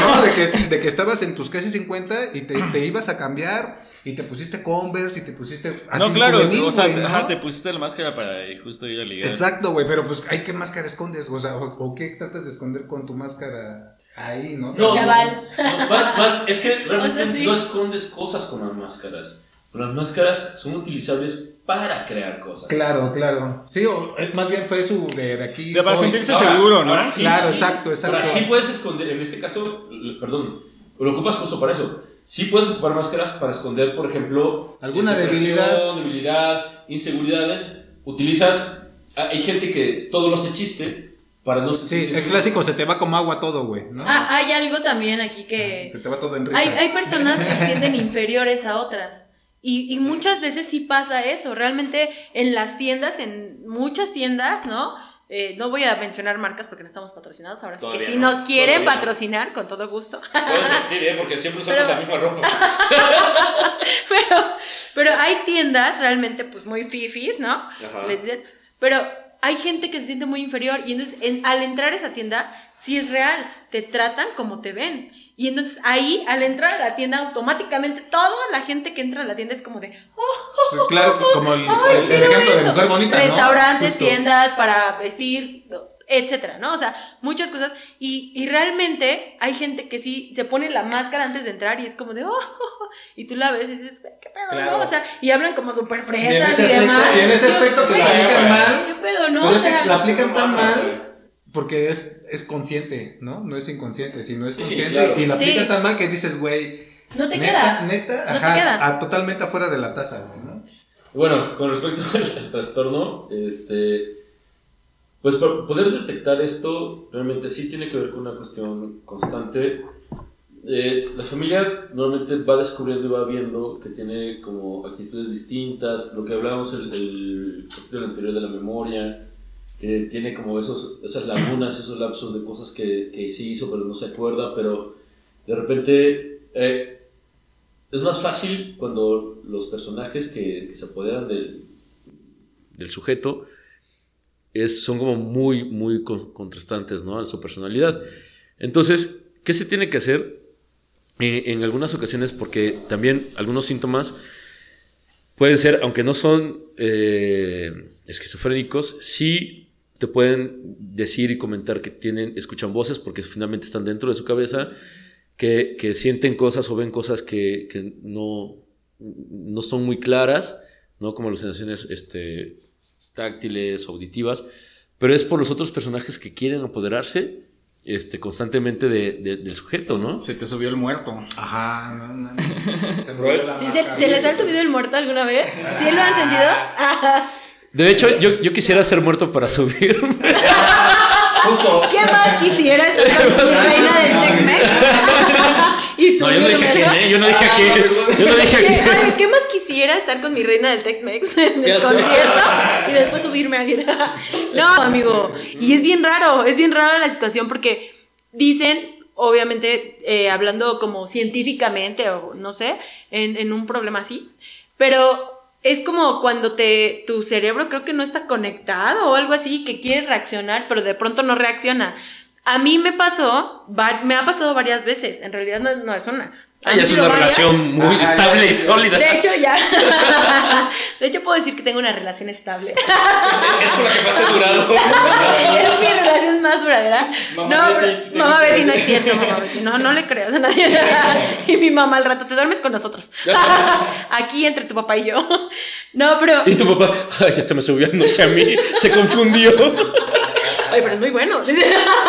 Speaker 3: ¿no? De que, de que estabas en tus casi 50 y te, te ibas a cambiar y te pusiste Converse y te pusiste. así
Speaker 2: no, claro,
Speaker 3: juvenil,
Speaker 2: o sea,
Speaker 3: ¿no?
Speaker 2: ajá, te pusiste la máscara para justo ir a ligar.
Speaker 3: Exacto, güey, pero pues, ¿hay qué máscara escondes? O sea, o, o qué tratas de esconder con tu máscara ahí, no?
Speaker 1: No,
Speaker 4: Chaval.
Speaker 1: no, más, más, es que realmente <laughs>
Speaker 4: O sea, sí.
Speaker 1: no escondes cosas con las máscaras. Pero las máscaras son utilizables para crear cosas.
Speaker 3: Claro, claro. Sí, o eh, más bien fue su de, de aquí.
Speaker 2: De para
Speaker 3: soy.
Speaker 2: sentirse
Speaker 1: Ahora-
Speaker 2: seguro, ¿no?
Speaker 1: ahora sí,
Speaker 3: Claro,
Speaker 1: sí.
Speaker 3: exacto, exacto.
Speaker 1: Ahora sí puedes esconder, en este caso, perdón, lo ocupas justo para eso. Sí puedes ocupar máscaras para esconder, por ejemplo,
Speaker 3: Alguna debilidad.
Speaker 1: debilidad, inseguridades. Utilizas, ah, hay gente que todo lo hace chiste para no
Speaker 3: Sí, el clásico se te va como agua todo, güey, ¿no?
Speaker 4: Ah, hay algo también aquí que...
Speaker 3: Se te va todo en risa.
Speaker 4: Hay, hay personas que se <laughs> sienten inferiores a otras. Y, y muchas veces sí pasa eso. Realmente en las tiendas, en muchas tiendas, ¿no? Eh, no voy a mencionar marcas porque no estamos patrocinados. Ahora sí que si
Speaker 1: no,
Speaker 4: nos quieren
Speaker 1: todavía no.
Speaker 4: patrocinar, con todo gusto.
Speaker 1: Puedes vestir, ¿eh? Porque siempre usamos
Speaker 4: Pero-
Speaker 1: la misma ropa. <laughs>
Speaker 4: pero, pero hay tiendas realmente pues muy fifis, ¿no?
Speaker 1: Ajá.
Speaker 4: Pero hay gente que se siente muy inferior y entonces en- al entrar a esa tienda, sí es real, te tratan como te ven. Y entonces ahí, al entrar a la tienda, automáticamente toda la gente que entra a la tienda es como de,
Speaker 3: Sí, Claro, como el,
Speaker 4: ¡ay,
Speaker 3: el
Speaker 4: quiero
Speaker 3: ejemplo de mujer bonita.
Speaker 4: Restaurantes, tiendas para vestir, etcétera, ¿no? O sea, muchas cosas. Y, y realmente hay gente que sí se pone la máscara antes de entrar y es como de, oh, oh, <laughs> oh", y tú la ves y dices, ¿qué pedo,
Speaker 3: Claro.
Speaker 4: no? O sea, y hablan como súper fresas y, demás.
Speaker 3: aspecto, y en ese aspecto te la aplican mal.
Speaker 4: ¿Qué pedo, no?
Speaker 3: Pero
Speaker 4: O sea,
Speaker 3: la aplican tan mal porque es, es consciente, ¿no? No es inconsciente, sino es consciente
Speaker 1: claro.
Speaker 3: y la
Speaker 4: Sí.
Speaker 3: aplican tan mal que dices, güey,
Speaker 4: no te
Speaker 3: neta,
Speaker 4: queda.
Speaker 3: neta,
Speaker 4: No te
Speaker 3: ajá,
Speaker 4: queda.
Speaker 3: a- totalmente afuera de la taza, güey, ¿no?
Speaker 1: Bueno, con respecto <laughs> al trastorno, este, pues para poder detectar esto realmente sí tiene que ver con una cuestión constante. Eh, la familia normalmente va descubriendo y va viendo que tiene como actitudes distintas, lo que hablábamos el, el capítulo anterior de la memoria, que tiene como esos, esas lagunas, esos lapsos de cosas que, que sí hizo pero no se acuerda, pero de repente eh, es más fácil cuando los personajes que, que se apoderan del, del sujeto son como muy, muy con- contrastantes ¿no? a su personalidad. Entonces, ¿qué se tiene que hacer? Eh, en algunas ocasiones, porque también algunos síntomas pueden ser, aunque no son eh, esquizofrénicos, sí te pueden decir y comentar que tienen, escuchan voces porque finalmente están dentro de su cabeza, que, que sienten cosas o ven cosas que, que no, no son muy claras, ¿no? como alucinaciones este, táctiles, auditivas, pero es por los otros personajes que quieren apoderarse este, constantemente de- de- del sujeto, ¿no?
Speaker 2: Se te subió el muerto.
Speaker 3: Ajá, no, no. no. Se
Speaker 1: Roy.
Speaker 3: me fue la
Speaker 4: ¿Sí se,
Speaker 3: máscara.
Speaker 4: ¿Se les ha subido el muerto alguna vez? ¿Sí lo han sentido? <laughs>
Speaker 1: De hecho, yo, yo quisiera ser muerto para subirme. <laughs>
Speaker 3: Justo.
Speaker 4: ¿Qué más quisiera estar <laughs> con mi reina del Tex-Mex? Y
Speaker 1: No, yo no dije a quién, ¿eh? Yo no dije a quién. Yo no dije a
Speaker 4: ¿Qué,
Speaker 1: quién.
Speaker 4: ¿qué más quisiera estar con mi reina del Tex-Mex en el concierto y después subirme a No, amigo. Y es bien raro, es bien raro la situación porque dicen, obviamente, eh, hablando como científicamente o no sé, en, en un problema así, pero es como cuando te, tu cerebro creo que no está conectado o algo así, que quiere reaccionar, pero de pronto no reacciona. A mí me pasó, va- me ha pasado varias veces, en realidad no, no es una.
Speaker 1: Ah, ya es
Speaker 4: sido
Speaker 1: una
Speaker 4: varias.
Speaker 1: relación muy
Speaker 3: Ajá,
Speaker 1: estable
Speaker 3: ya,
Speaker 1: y
Speaker 3: ya.
Speaker 1: sólida.
Speaker 4: De hecho, ya. <laughs> De hecho, puedo decir que tengo una relación estable. <laughs>
Speaker 1: Es con la que más he durado.
Speaker 4: es mi relación más duradera.
Speaker 2: Mamá
Speaker 4: no,
Speaker 2: Betty,
Speaker 4: pero-
Speaker 2: ¿te
Speaker 4: mamá? Betty, no es cierto, mamá Betty. No, no le creas a nadie. <laughs> y mi mamá al rato, te duermes con nosotros. Aquí entre tu papá y yo. No, pero.
Speaker 1: Y tu papá, ay, ya se me subió anoche a mí, se confundió.
Speaker 4: Oye, pero es muy bueno.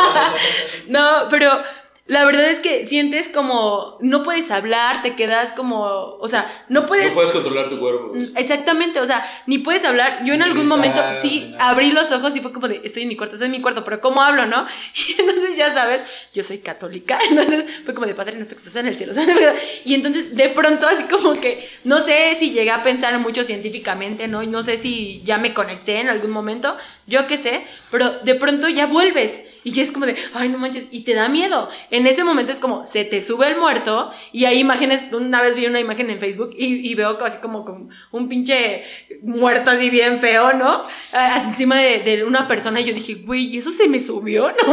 Speaker 4: <laughs> no, pero la verdad es que sientes como. No puedes hablar, te quedas como. O sea, no puedes.
Speaker 1: No puedes controlar tu cuerpo.
Speaker 4: Mm, Exactamente, o sea, ni puedes hablar. Yo en algún momento sí
Speaker 3: nada.
Speaker 4: abrí los ojos y fue como de, estoy en mi cuarto, estoy en mi cuarto, pero ¿cómo hablo, no? <laughs> Y entonces ya sabes, yo soy católica, <laughs> entonces fue como de Padre nuestro que estás en el cielo, <laughs> ¿sabes? Y entonces de pronto así como que, no sé si llegué a pensar mucho científicamente, ¿no? Y no sé si ya me conecté en algún momento, yo qué sé, pero de pronto ya vuelves Y ya es como de, ay, no manches, y te da miedo. En ese momento es como, se te sube el muerto y hay imágenes, una vez vi una imagen en Facebook y, y veo así como, como un pinche muerto así bien feo, ¿no? Ah, Encima de, de una persona y yo dije, güey, ¿y eso se me subió? ¿No?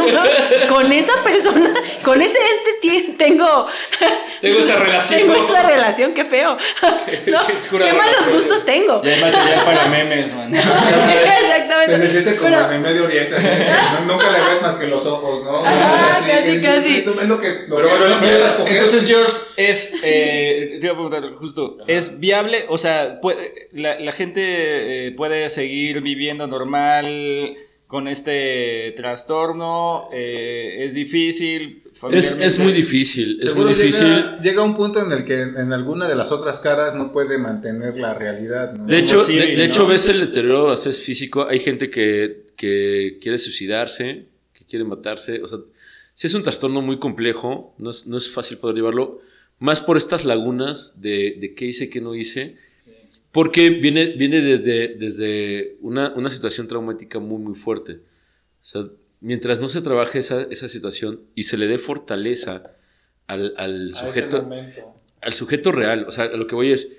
Speaker 4: <laughs> con esa persona, con ese ente tengo... <laughs>
Speaker 1: Tengo esa relación. <laughs>
Speaker 4: Tengo esa relación, qué feo. Qué malos gustos tengo.
Speaker 5: Ya hay material para memes, man.
Speaker 4: Exactamente.
Speaker 3: Te sentiste como
Speaker 4: Pero-
Speaker 3: en Medio Oriente, nunca le ves más que los ojos, ¿no?
Speaker 4: Ajá,
Speaker 3: Así,
Speaker 4: casi, casi.
Speaker 3: Es lo que. Lo
Speaker 5: Pero
Speaker 3: que
Speaker 5: bueno,
Speaker 3: no quieras coger.
Speaker 5: entonces George es eh, te iba a preguntar justo es viable o sea puede- la, la gente eh, puede seguir viviendo normal con este trastorno eh, es difícil
Speaker 1: Es, es muy difícil, es muy difícil.
Speaker 3: Llega, llega un punto en el que en alguna de las otras caras no puede mantener la realidad, ¿no?
Speaker 1: De hecho, de, hecho ves el deterioro hacer físico. Hay gente que, que quiere suicidarse, quiere matarse. O sea, sí es un trastorno muy complejo, no es, no es fácil poder llevarlo. Más por estas lagunas de, de qué hice, qué no hice. Porque viene, viene desde, desde una, una situación traumática muy, muy fuerte. O sea, mientras no se trabaje esa, esa situación y se le dé fortaleza al, al sujeto, al sujeto real. O sea, a lo que voy es,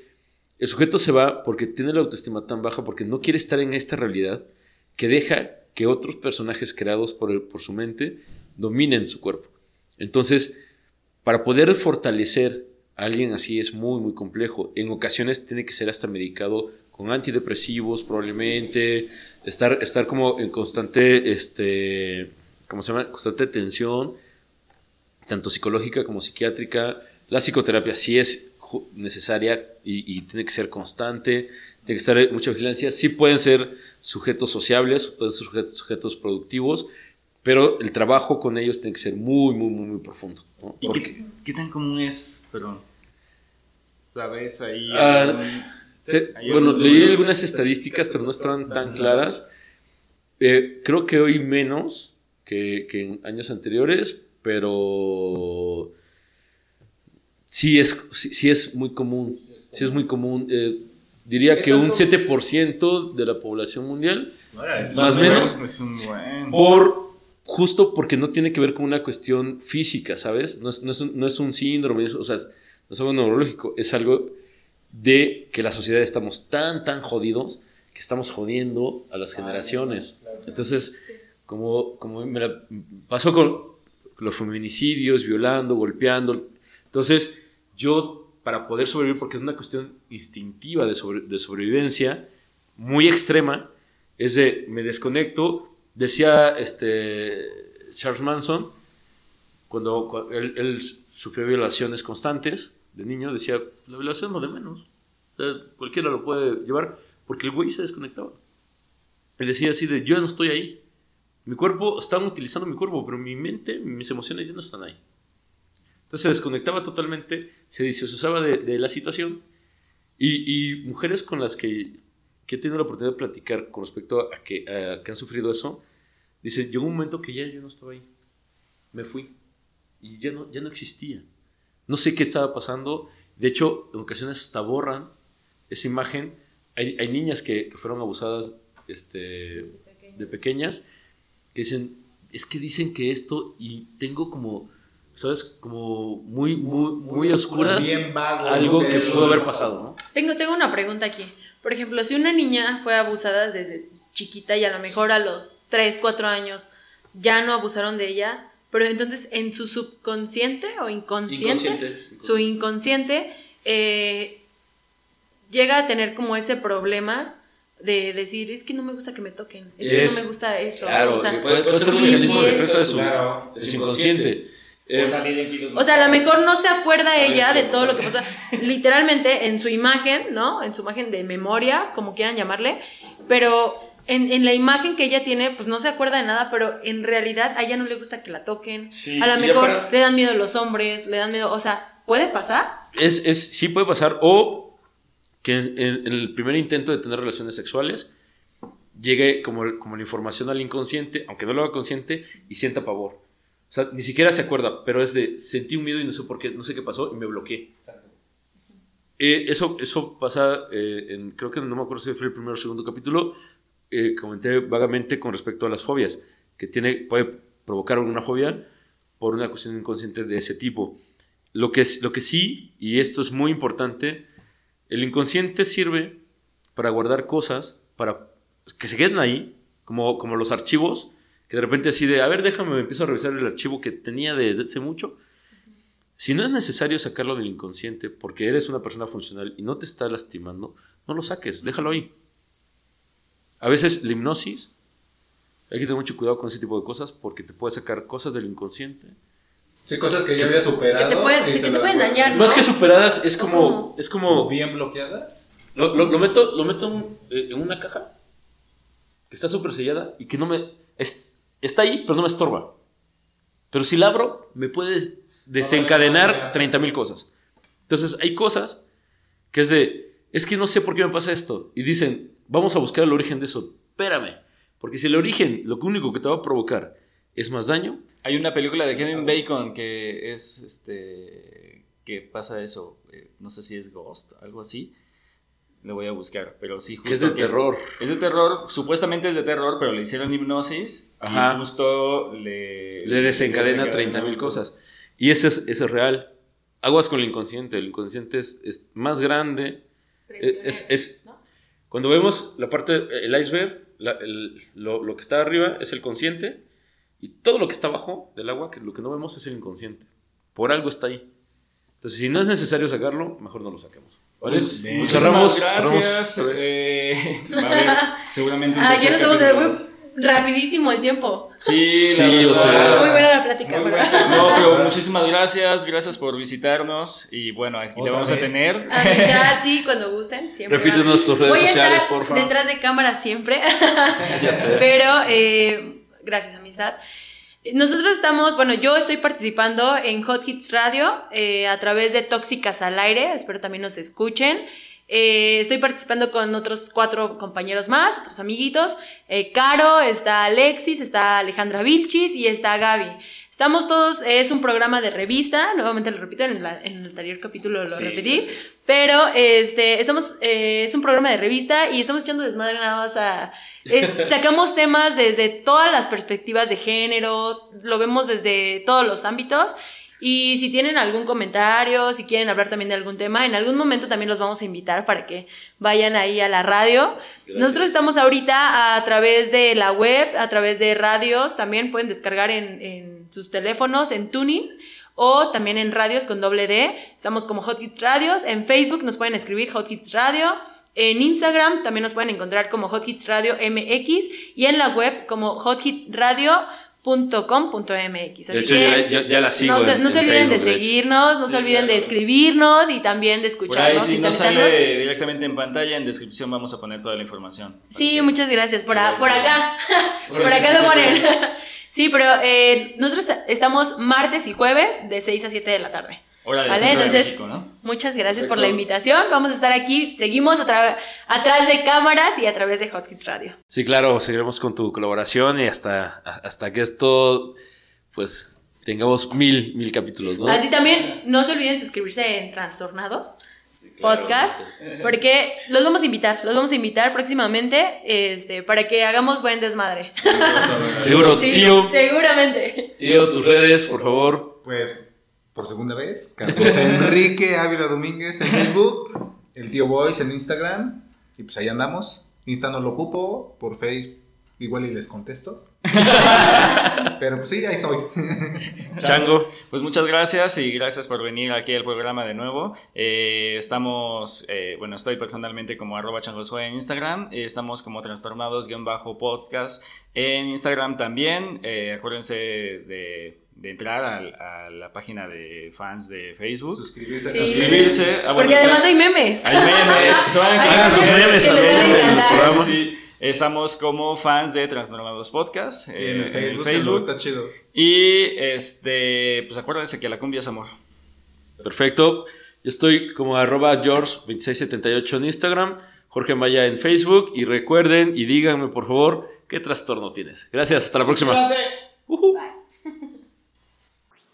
Speaker 1: el sujeto se va porque tiene la autoestima tan baja, porque no quiere estar en esta realidad, que deja que otros personajes creados por, por su mente dominen su cuerpo. Entonces, para poder fortalecer a alguien así es muy, muy complejo. En ocasiones tiene que ser hasta medicado con antidepresivos, probablemente, estar, estar como en constante, este, ¿cómo se llama? Constante tensión, tanto psicológica como psiquiátrica. La psicoterapia sí es necesaria y tiene que ser constante, tiene que estar en mucha vigilancia. Sí pueden ser sujetos sociables, pueden ser sujetos, sujetos productivos, pero el trabajo con ellos tiene que ser muy, muy, muy, muy profundo. ¿no?
Speaker 5: ¿Y qué, qué tan común es perdón sabes ahí
Speaker 1: Ah, Te- bueno, leí algunas estadísticas, pero no estaban tan claras. Eh, creo que hoy menos que, que en años anteriores, pero sí es, sí, sí es muy común. Sí es muy común. Eh, diría
Speaker 3: ¿Qué
Speaker 1: que un
Speaker 3: tanto?
Speaker 1: 7% de la población mundial,
Speaker 5: Órale,
Speaker 1: más o menos.
Speaker 5: es un buen
Speaker 1: por justo porque no tiene que ver con una cuestión física, ¿sabes? No es, no es un, no es un síndrome, es- o sea, no es algo neurológico, es algo de que la sociedad estamos tan, tan jodidos que estamos jodiendo a las generaciones. Entonces, como, como me la pasó con los feminicidios, violando, golpeando. Entonces, yo, para poder sobrevivir, porque es una cuestión instintiva de, sobre- de sobrevivencia, muy extrema, es de me desconecto. Decía este, Charles Manson, cuando, cua- él, él sufrió violaciones constantes de niño, decía, la violación no de menos. Cualquiera lo puede llevar, porque el güey se desconectaba. Y decía así de, yo no estoy ahí. Mi cuerpo, están utilizando mi cuerpo, pero mi mente, mis emociones ya no están ahí. Entonces se desconectaba totalmente, se disociaba de, de la situación. Y, y mujeres con las que, que he tenido la oportunidad de platicar con respecto a que, a que han sufrido eso, dicen, llegó un momento que ya yo no estaba ahí. Me fui. Y ya no, ya no existía. No sé qué estaba pasando. De hecho, en ocasiones hasta borran esa imagen. Hay, hay niñas que, que fueron abusadas este, de pequeñas que dicen, es que dicen que esto y tengo como, ¿sabes? Como muy, muy, muy oscuras
Speaker 3: Bien vago,
Speaker 1: algo que pudo haber pasado, ¿no?
Speaker 4: Tengo, tengo una pregunta aquí. Por ejemplo, si una niña fue abusada desde chiquita y a lo mejor a los 3, 4 años ya no abusaron de ella, pero entonces en su subconsciente o inconsciente, su inconsciente eh, llega a tener como ese problema de decir, es que no me gusta que me toquen, es, que no me gusta esto.
Speaker 1: Claro,
Speaker 4: o sea,
Speaker 1: puede, puede ser un
Speaker 4: y-
Speaker 1: mecanismo de
Speaker 4: es-
Speaker 1: defensa de su,
Speaker 3: Claro,
Speaker 1: de su inconsciente. Eh,
Speaker 5: o salir en kilos
Speaker 4: O sea, a lo mejor no se acuerda ella de todo lo que pasa. <laughs> Literalmente en su imagen, ¿no? En su imagen de memoria, como quieran llamarle. Pero en, en la imagen que ella tiene, pues no se acuerda de nada, pero en realidad a ella no le gusta que la toquen.
Speaker 5: Sí,
Speaker 4: a lo mejor le dan miedo los hombres, le dan miedo. O sea, ¿puede pasar?
Speaker 1: es, es, sí puede pasar, o que en, en- en el primer intento de tener relaciones sexuales llegue como, como la información al inconsciente, aunque no lo haga consciente, y sienta pavor. O sea, ni siquiera se acuerda, pero es de sentí un miedo y no sé por qué, no sé qué pasó y me bloqueé. Eh, eso, eso pasa, eh, en, creo que no me acuerdo si fue el primero o segundo capítulo, eh, comenté vagamente con respecto a las fobias, que tiene, puede, provocar alguna fobia por una cuestión inconsciente de ese tipo. Lo que, es- lo que sí, y esto es muy importante, el inconsciente sirve para guardar cosas, para que se queden ahí, como, como los archivos, que de repente así de, a ver, déjame, me empiezo a revisar el archivo que tenía de, de hace mucho. Si no es necesario sacarlo del inconsciente porque eres una persona funcional y no te está lastimando, no lo saques, déjalo ahí. A veces la hipnosis, hay que tener mucho cuidado con ese tipo de cosas porque te puede sacar cosas del inconsciente.
Speaker 3: Sí, cosas que ya había superado.
Speaker 4: Que te pueden- que te
Speaker 3: las
Speaker 4: pueden dañar, ¿no?
Speaker 1: Más que superadas, es como,
Speaker 4: ¿Cómo?
Speaker 1: es como,
Speaker 3: Bien bloqueadas.
Speaker 1: lo, lo- lo meto, lo meto en, eh, en una caja que está súper sellada y que no me, es, está ahí, pero no me estorba. Pero si la abro, me puedes desencadenar 30 mil cosas. Entonces, hay cosas que es de, es que no sé por qué me pasa esto. Y dicen, vamos a buscar el origen de eso. Espérame. Porque si el origen, lo único que te va a provocar es más daño,
Speaker 2: Hay una película de Kevin Bacon que es este que pasa eso, eh, no sé si es Ghost, algo así. Lo voy a buscar, pero sí justo
Speaker 1: que es de terror.
Speaker 2: Es de terror, supuestamente es de terror, pero le hicieron hipnosis
Speaker 1: Ajá.
Speaker 2: y justo le
Speaker 1: Le desencadena 30 mil cosas. Y eso es, eso es real. Aguas con el inconsciente. El inconsciente es, es más grande. Es, es-
Speaker 4: ¿no?
Speaker 1: cuando vemos la parte, el iceberg, la- el- lo, lo que está arriba es el consciente. Y todo lo que está abajo del agua, que lo que no vemos es el inconsciente. Por algo está ahí. Entonces, si no es necesario sacarlo, mejor no lo saquemos. ¿Vale?
Speaker 3: Pues,
Speaker 1: Pues cerramos.
Speaker 2: gracias.
Speaker 1: cerramos
Speaker 2: eh, a haber <laughs> seguramente
Speaker 4: Ah, ya nos vamos a ver rapidísimo el tiempo.
Speaker 2: Sí, la
Speaker 1: Sí, o
Speaker 2: verdad.
Speaker 4: muy buena la plática,
Speaker 2: Muy
Speaker 4: ¿verdad? <laughs>
Speaker 2: No, pero muchísimas gracias, gracias por visitarnos y bueno, aquí te vamos a tener.
Speaker 4: Amistad, <laughs> sí, cuando gusten. Siempre
Speaker 1: Repítenos tus redes
Speaker 4: Voy a
Speaker 1: sociales,
Speaker 4: estar
Speaker 1: por favor.
Speaker 4: detrás de cámara siempre.
Speaker 1: Ya sé.
Speaker 4: Pero, eh, gracias, amistad. Nosotros estamos, bueno, yo estoy participando en Hot Hits Radio eh, a través de Tóxicas al Aire, espero también nos escuchen. Eh, estoy participando con otros cuatro compañeros más, otros amiguitos. Eh, Caro, está Alexis, está Alejandra Vilchis y está Gaby. Estamos todos, es un programa de revista, nuevamente lo repito, en, la- en el anterior capítulo lo
Speaker 2: Sí,
Speaker 4: repetí, pero este, estamos, eh, es un programa de revista y estamos echando desmadre nada más a... eh, sacamos temas desde todas las perspectivas de género, lo vemos desde todos los ámbitos y si tienen algún comentario, si quieren hablar también de algún tema, en algún momento también los vamos a invitar para que vayan ahí a la radio. Nosotros estamos ahorita a través de la web, a través de radios, también pueden descargar en, en sus teléfonos, en Tuning o también en radios con doble D. Estamos como Hot Hits Radios. En Facebook nos pueden escribir Hot Hits Radio. En Instagram también nos pueden encontrar como Hot Hits Radio MX y en la web como hothitradio.com.mx.
Speaker 1: De
Speaker 4: Así
Speaker 1: hecho,
Speaker 4: que
Speaker 1: ya, ya- ya la sigo.
Speaker 4: no se,
Speaker 1: en-
Speaker 4: no se
Speaker 1: en
Speaker 4: olviden de
Speaker 1: Facebook,
Speaker 4: seguirnos, no se olviden de escribirnos y también de
Speaker 2: Por ahí,
Speaker 4: escucharnos,
Speaker 2: si no sale directamente en pantalla, en descripción vamos a poner toda la información.
Speaker 4: Sí,
Speaker 2: que-
Speaker 4: muchas gracias. Por, a- por acá. por <laughs> acá lo ponen. <laughs> Sí, pero eh, nosotros estamos martes y jueves de 6 a 7 de la tarde.
Speaker 2: Hora del
Speaker 4: Vale,
Speaker 2: de
Speaker 4: entonces-
Speaker 2: México, ¿no?
Speaker 4: Muchas gracias por la invitación. Vamos a estar aquí. Seguimos a atrás de cámaras y a través de Hot Hits Radio.
Speaker 1: Sí, claro, seguiremos con tu colaboración y hasta, hasta que esto, pues, tengamos mil, mil capítulos, ¿no?
Speaker 4: Así también, no se olviden suscribirse en Trastornados
Speaker 1: Sí, claro.
Speaker 4: Podcast, <laughs> porque los vamos a invitar, los vamos a invitar próximamente este, para que hagamos buen desmadre.
Speaker 1: Seguro,
Speaker 4: Sí,
Speaker 1: tío,
Speaker 4: seguramente.
Speaker 1: tío, tus redes, por favor.
Speaker 3: Pues, por segunda vez, Carlos Enrique <laughs> Ávila Domínguez en Facebook, el tío Boys en Instagram, y pues ahí andamos. Insta no lo ocupo, por Face igual y les contesto. <laughs> Pero pues sí, ahí estoy.
Speaker 1: Chango.
Speaker 2: Pues muchas gracias y gracias por venir aquí al programa de nuevo. Eh, estamos, eh, bueno, estoy personalmente como arroba changosue en Instagram. eh, estamos como trastornados-podcast en Instagram también. Eh, acuérdense de, de entrar a, la página de fans de Facebook.
Speaker 3: Suscribirse.
Speaker 4: Sí.
Speaker 2: Suscribirse. Ah, bueno,
Speaker 4: Porque además hay memes.
Speaker 2: Hay memes. <laughs> se van a
Speaker 4: Hay
Speaker 2: encontrar
Speaker 1: Hagan sus
Speaker 4: memes
Speaker 1: también.
Speaker 2: Sí. Estamos como fans de Trastornados Podcast
Speaker 3: Sí,
Speaker 2: eh,
Speaker 3: en Facebook,
Speaker 2: Facebook.
Speaker 3: está chido.
Speaker 2: Y este, pues acuérdense que la cumbia es amor.
Speaker 1: Perfecto. Yo estoy como arroba George2678 en Instagram, Jorge Maya en Facebook. Y recuerden y díganme, por favor, qué trastorno tienes. Gracias, hasta la próxima. Ujú.
Speaker 6: Wow.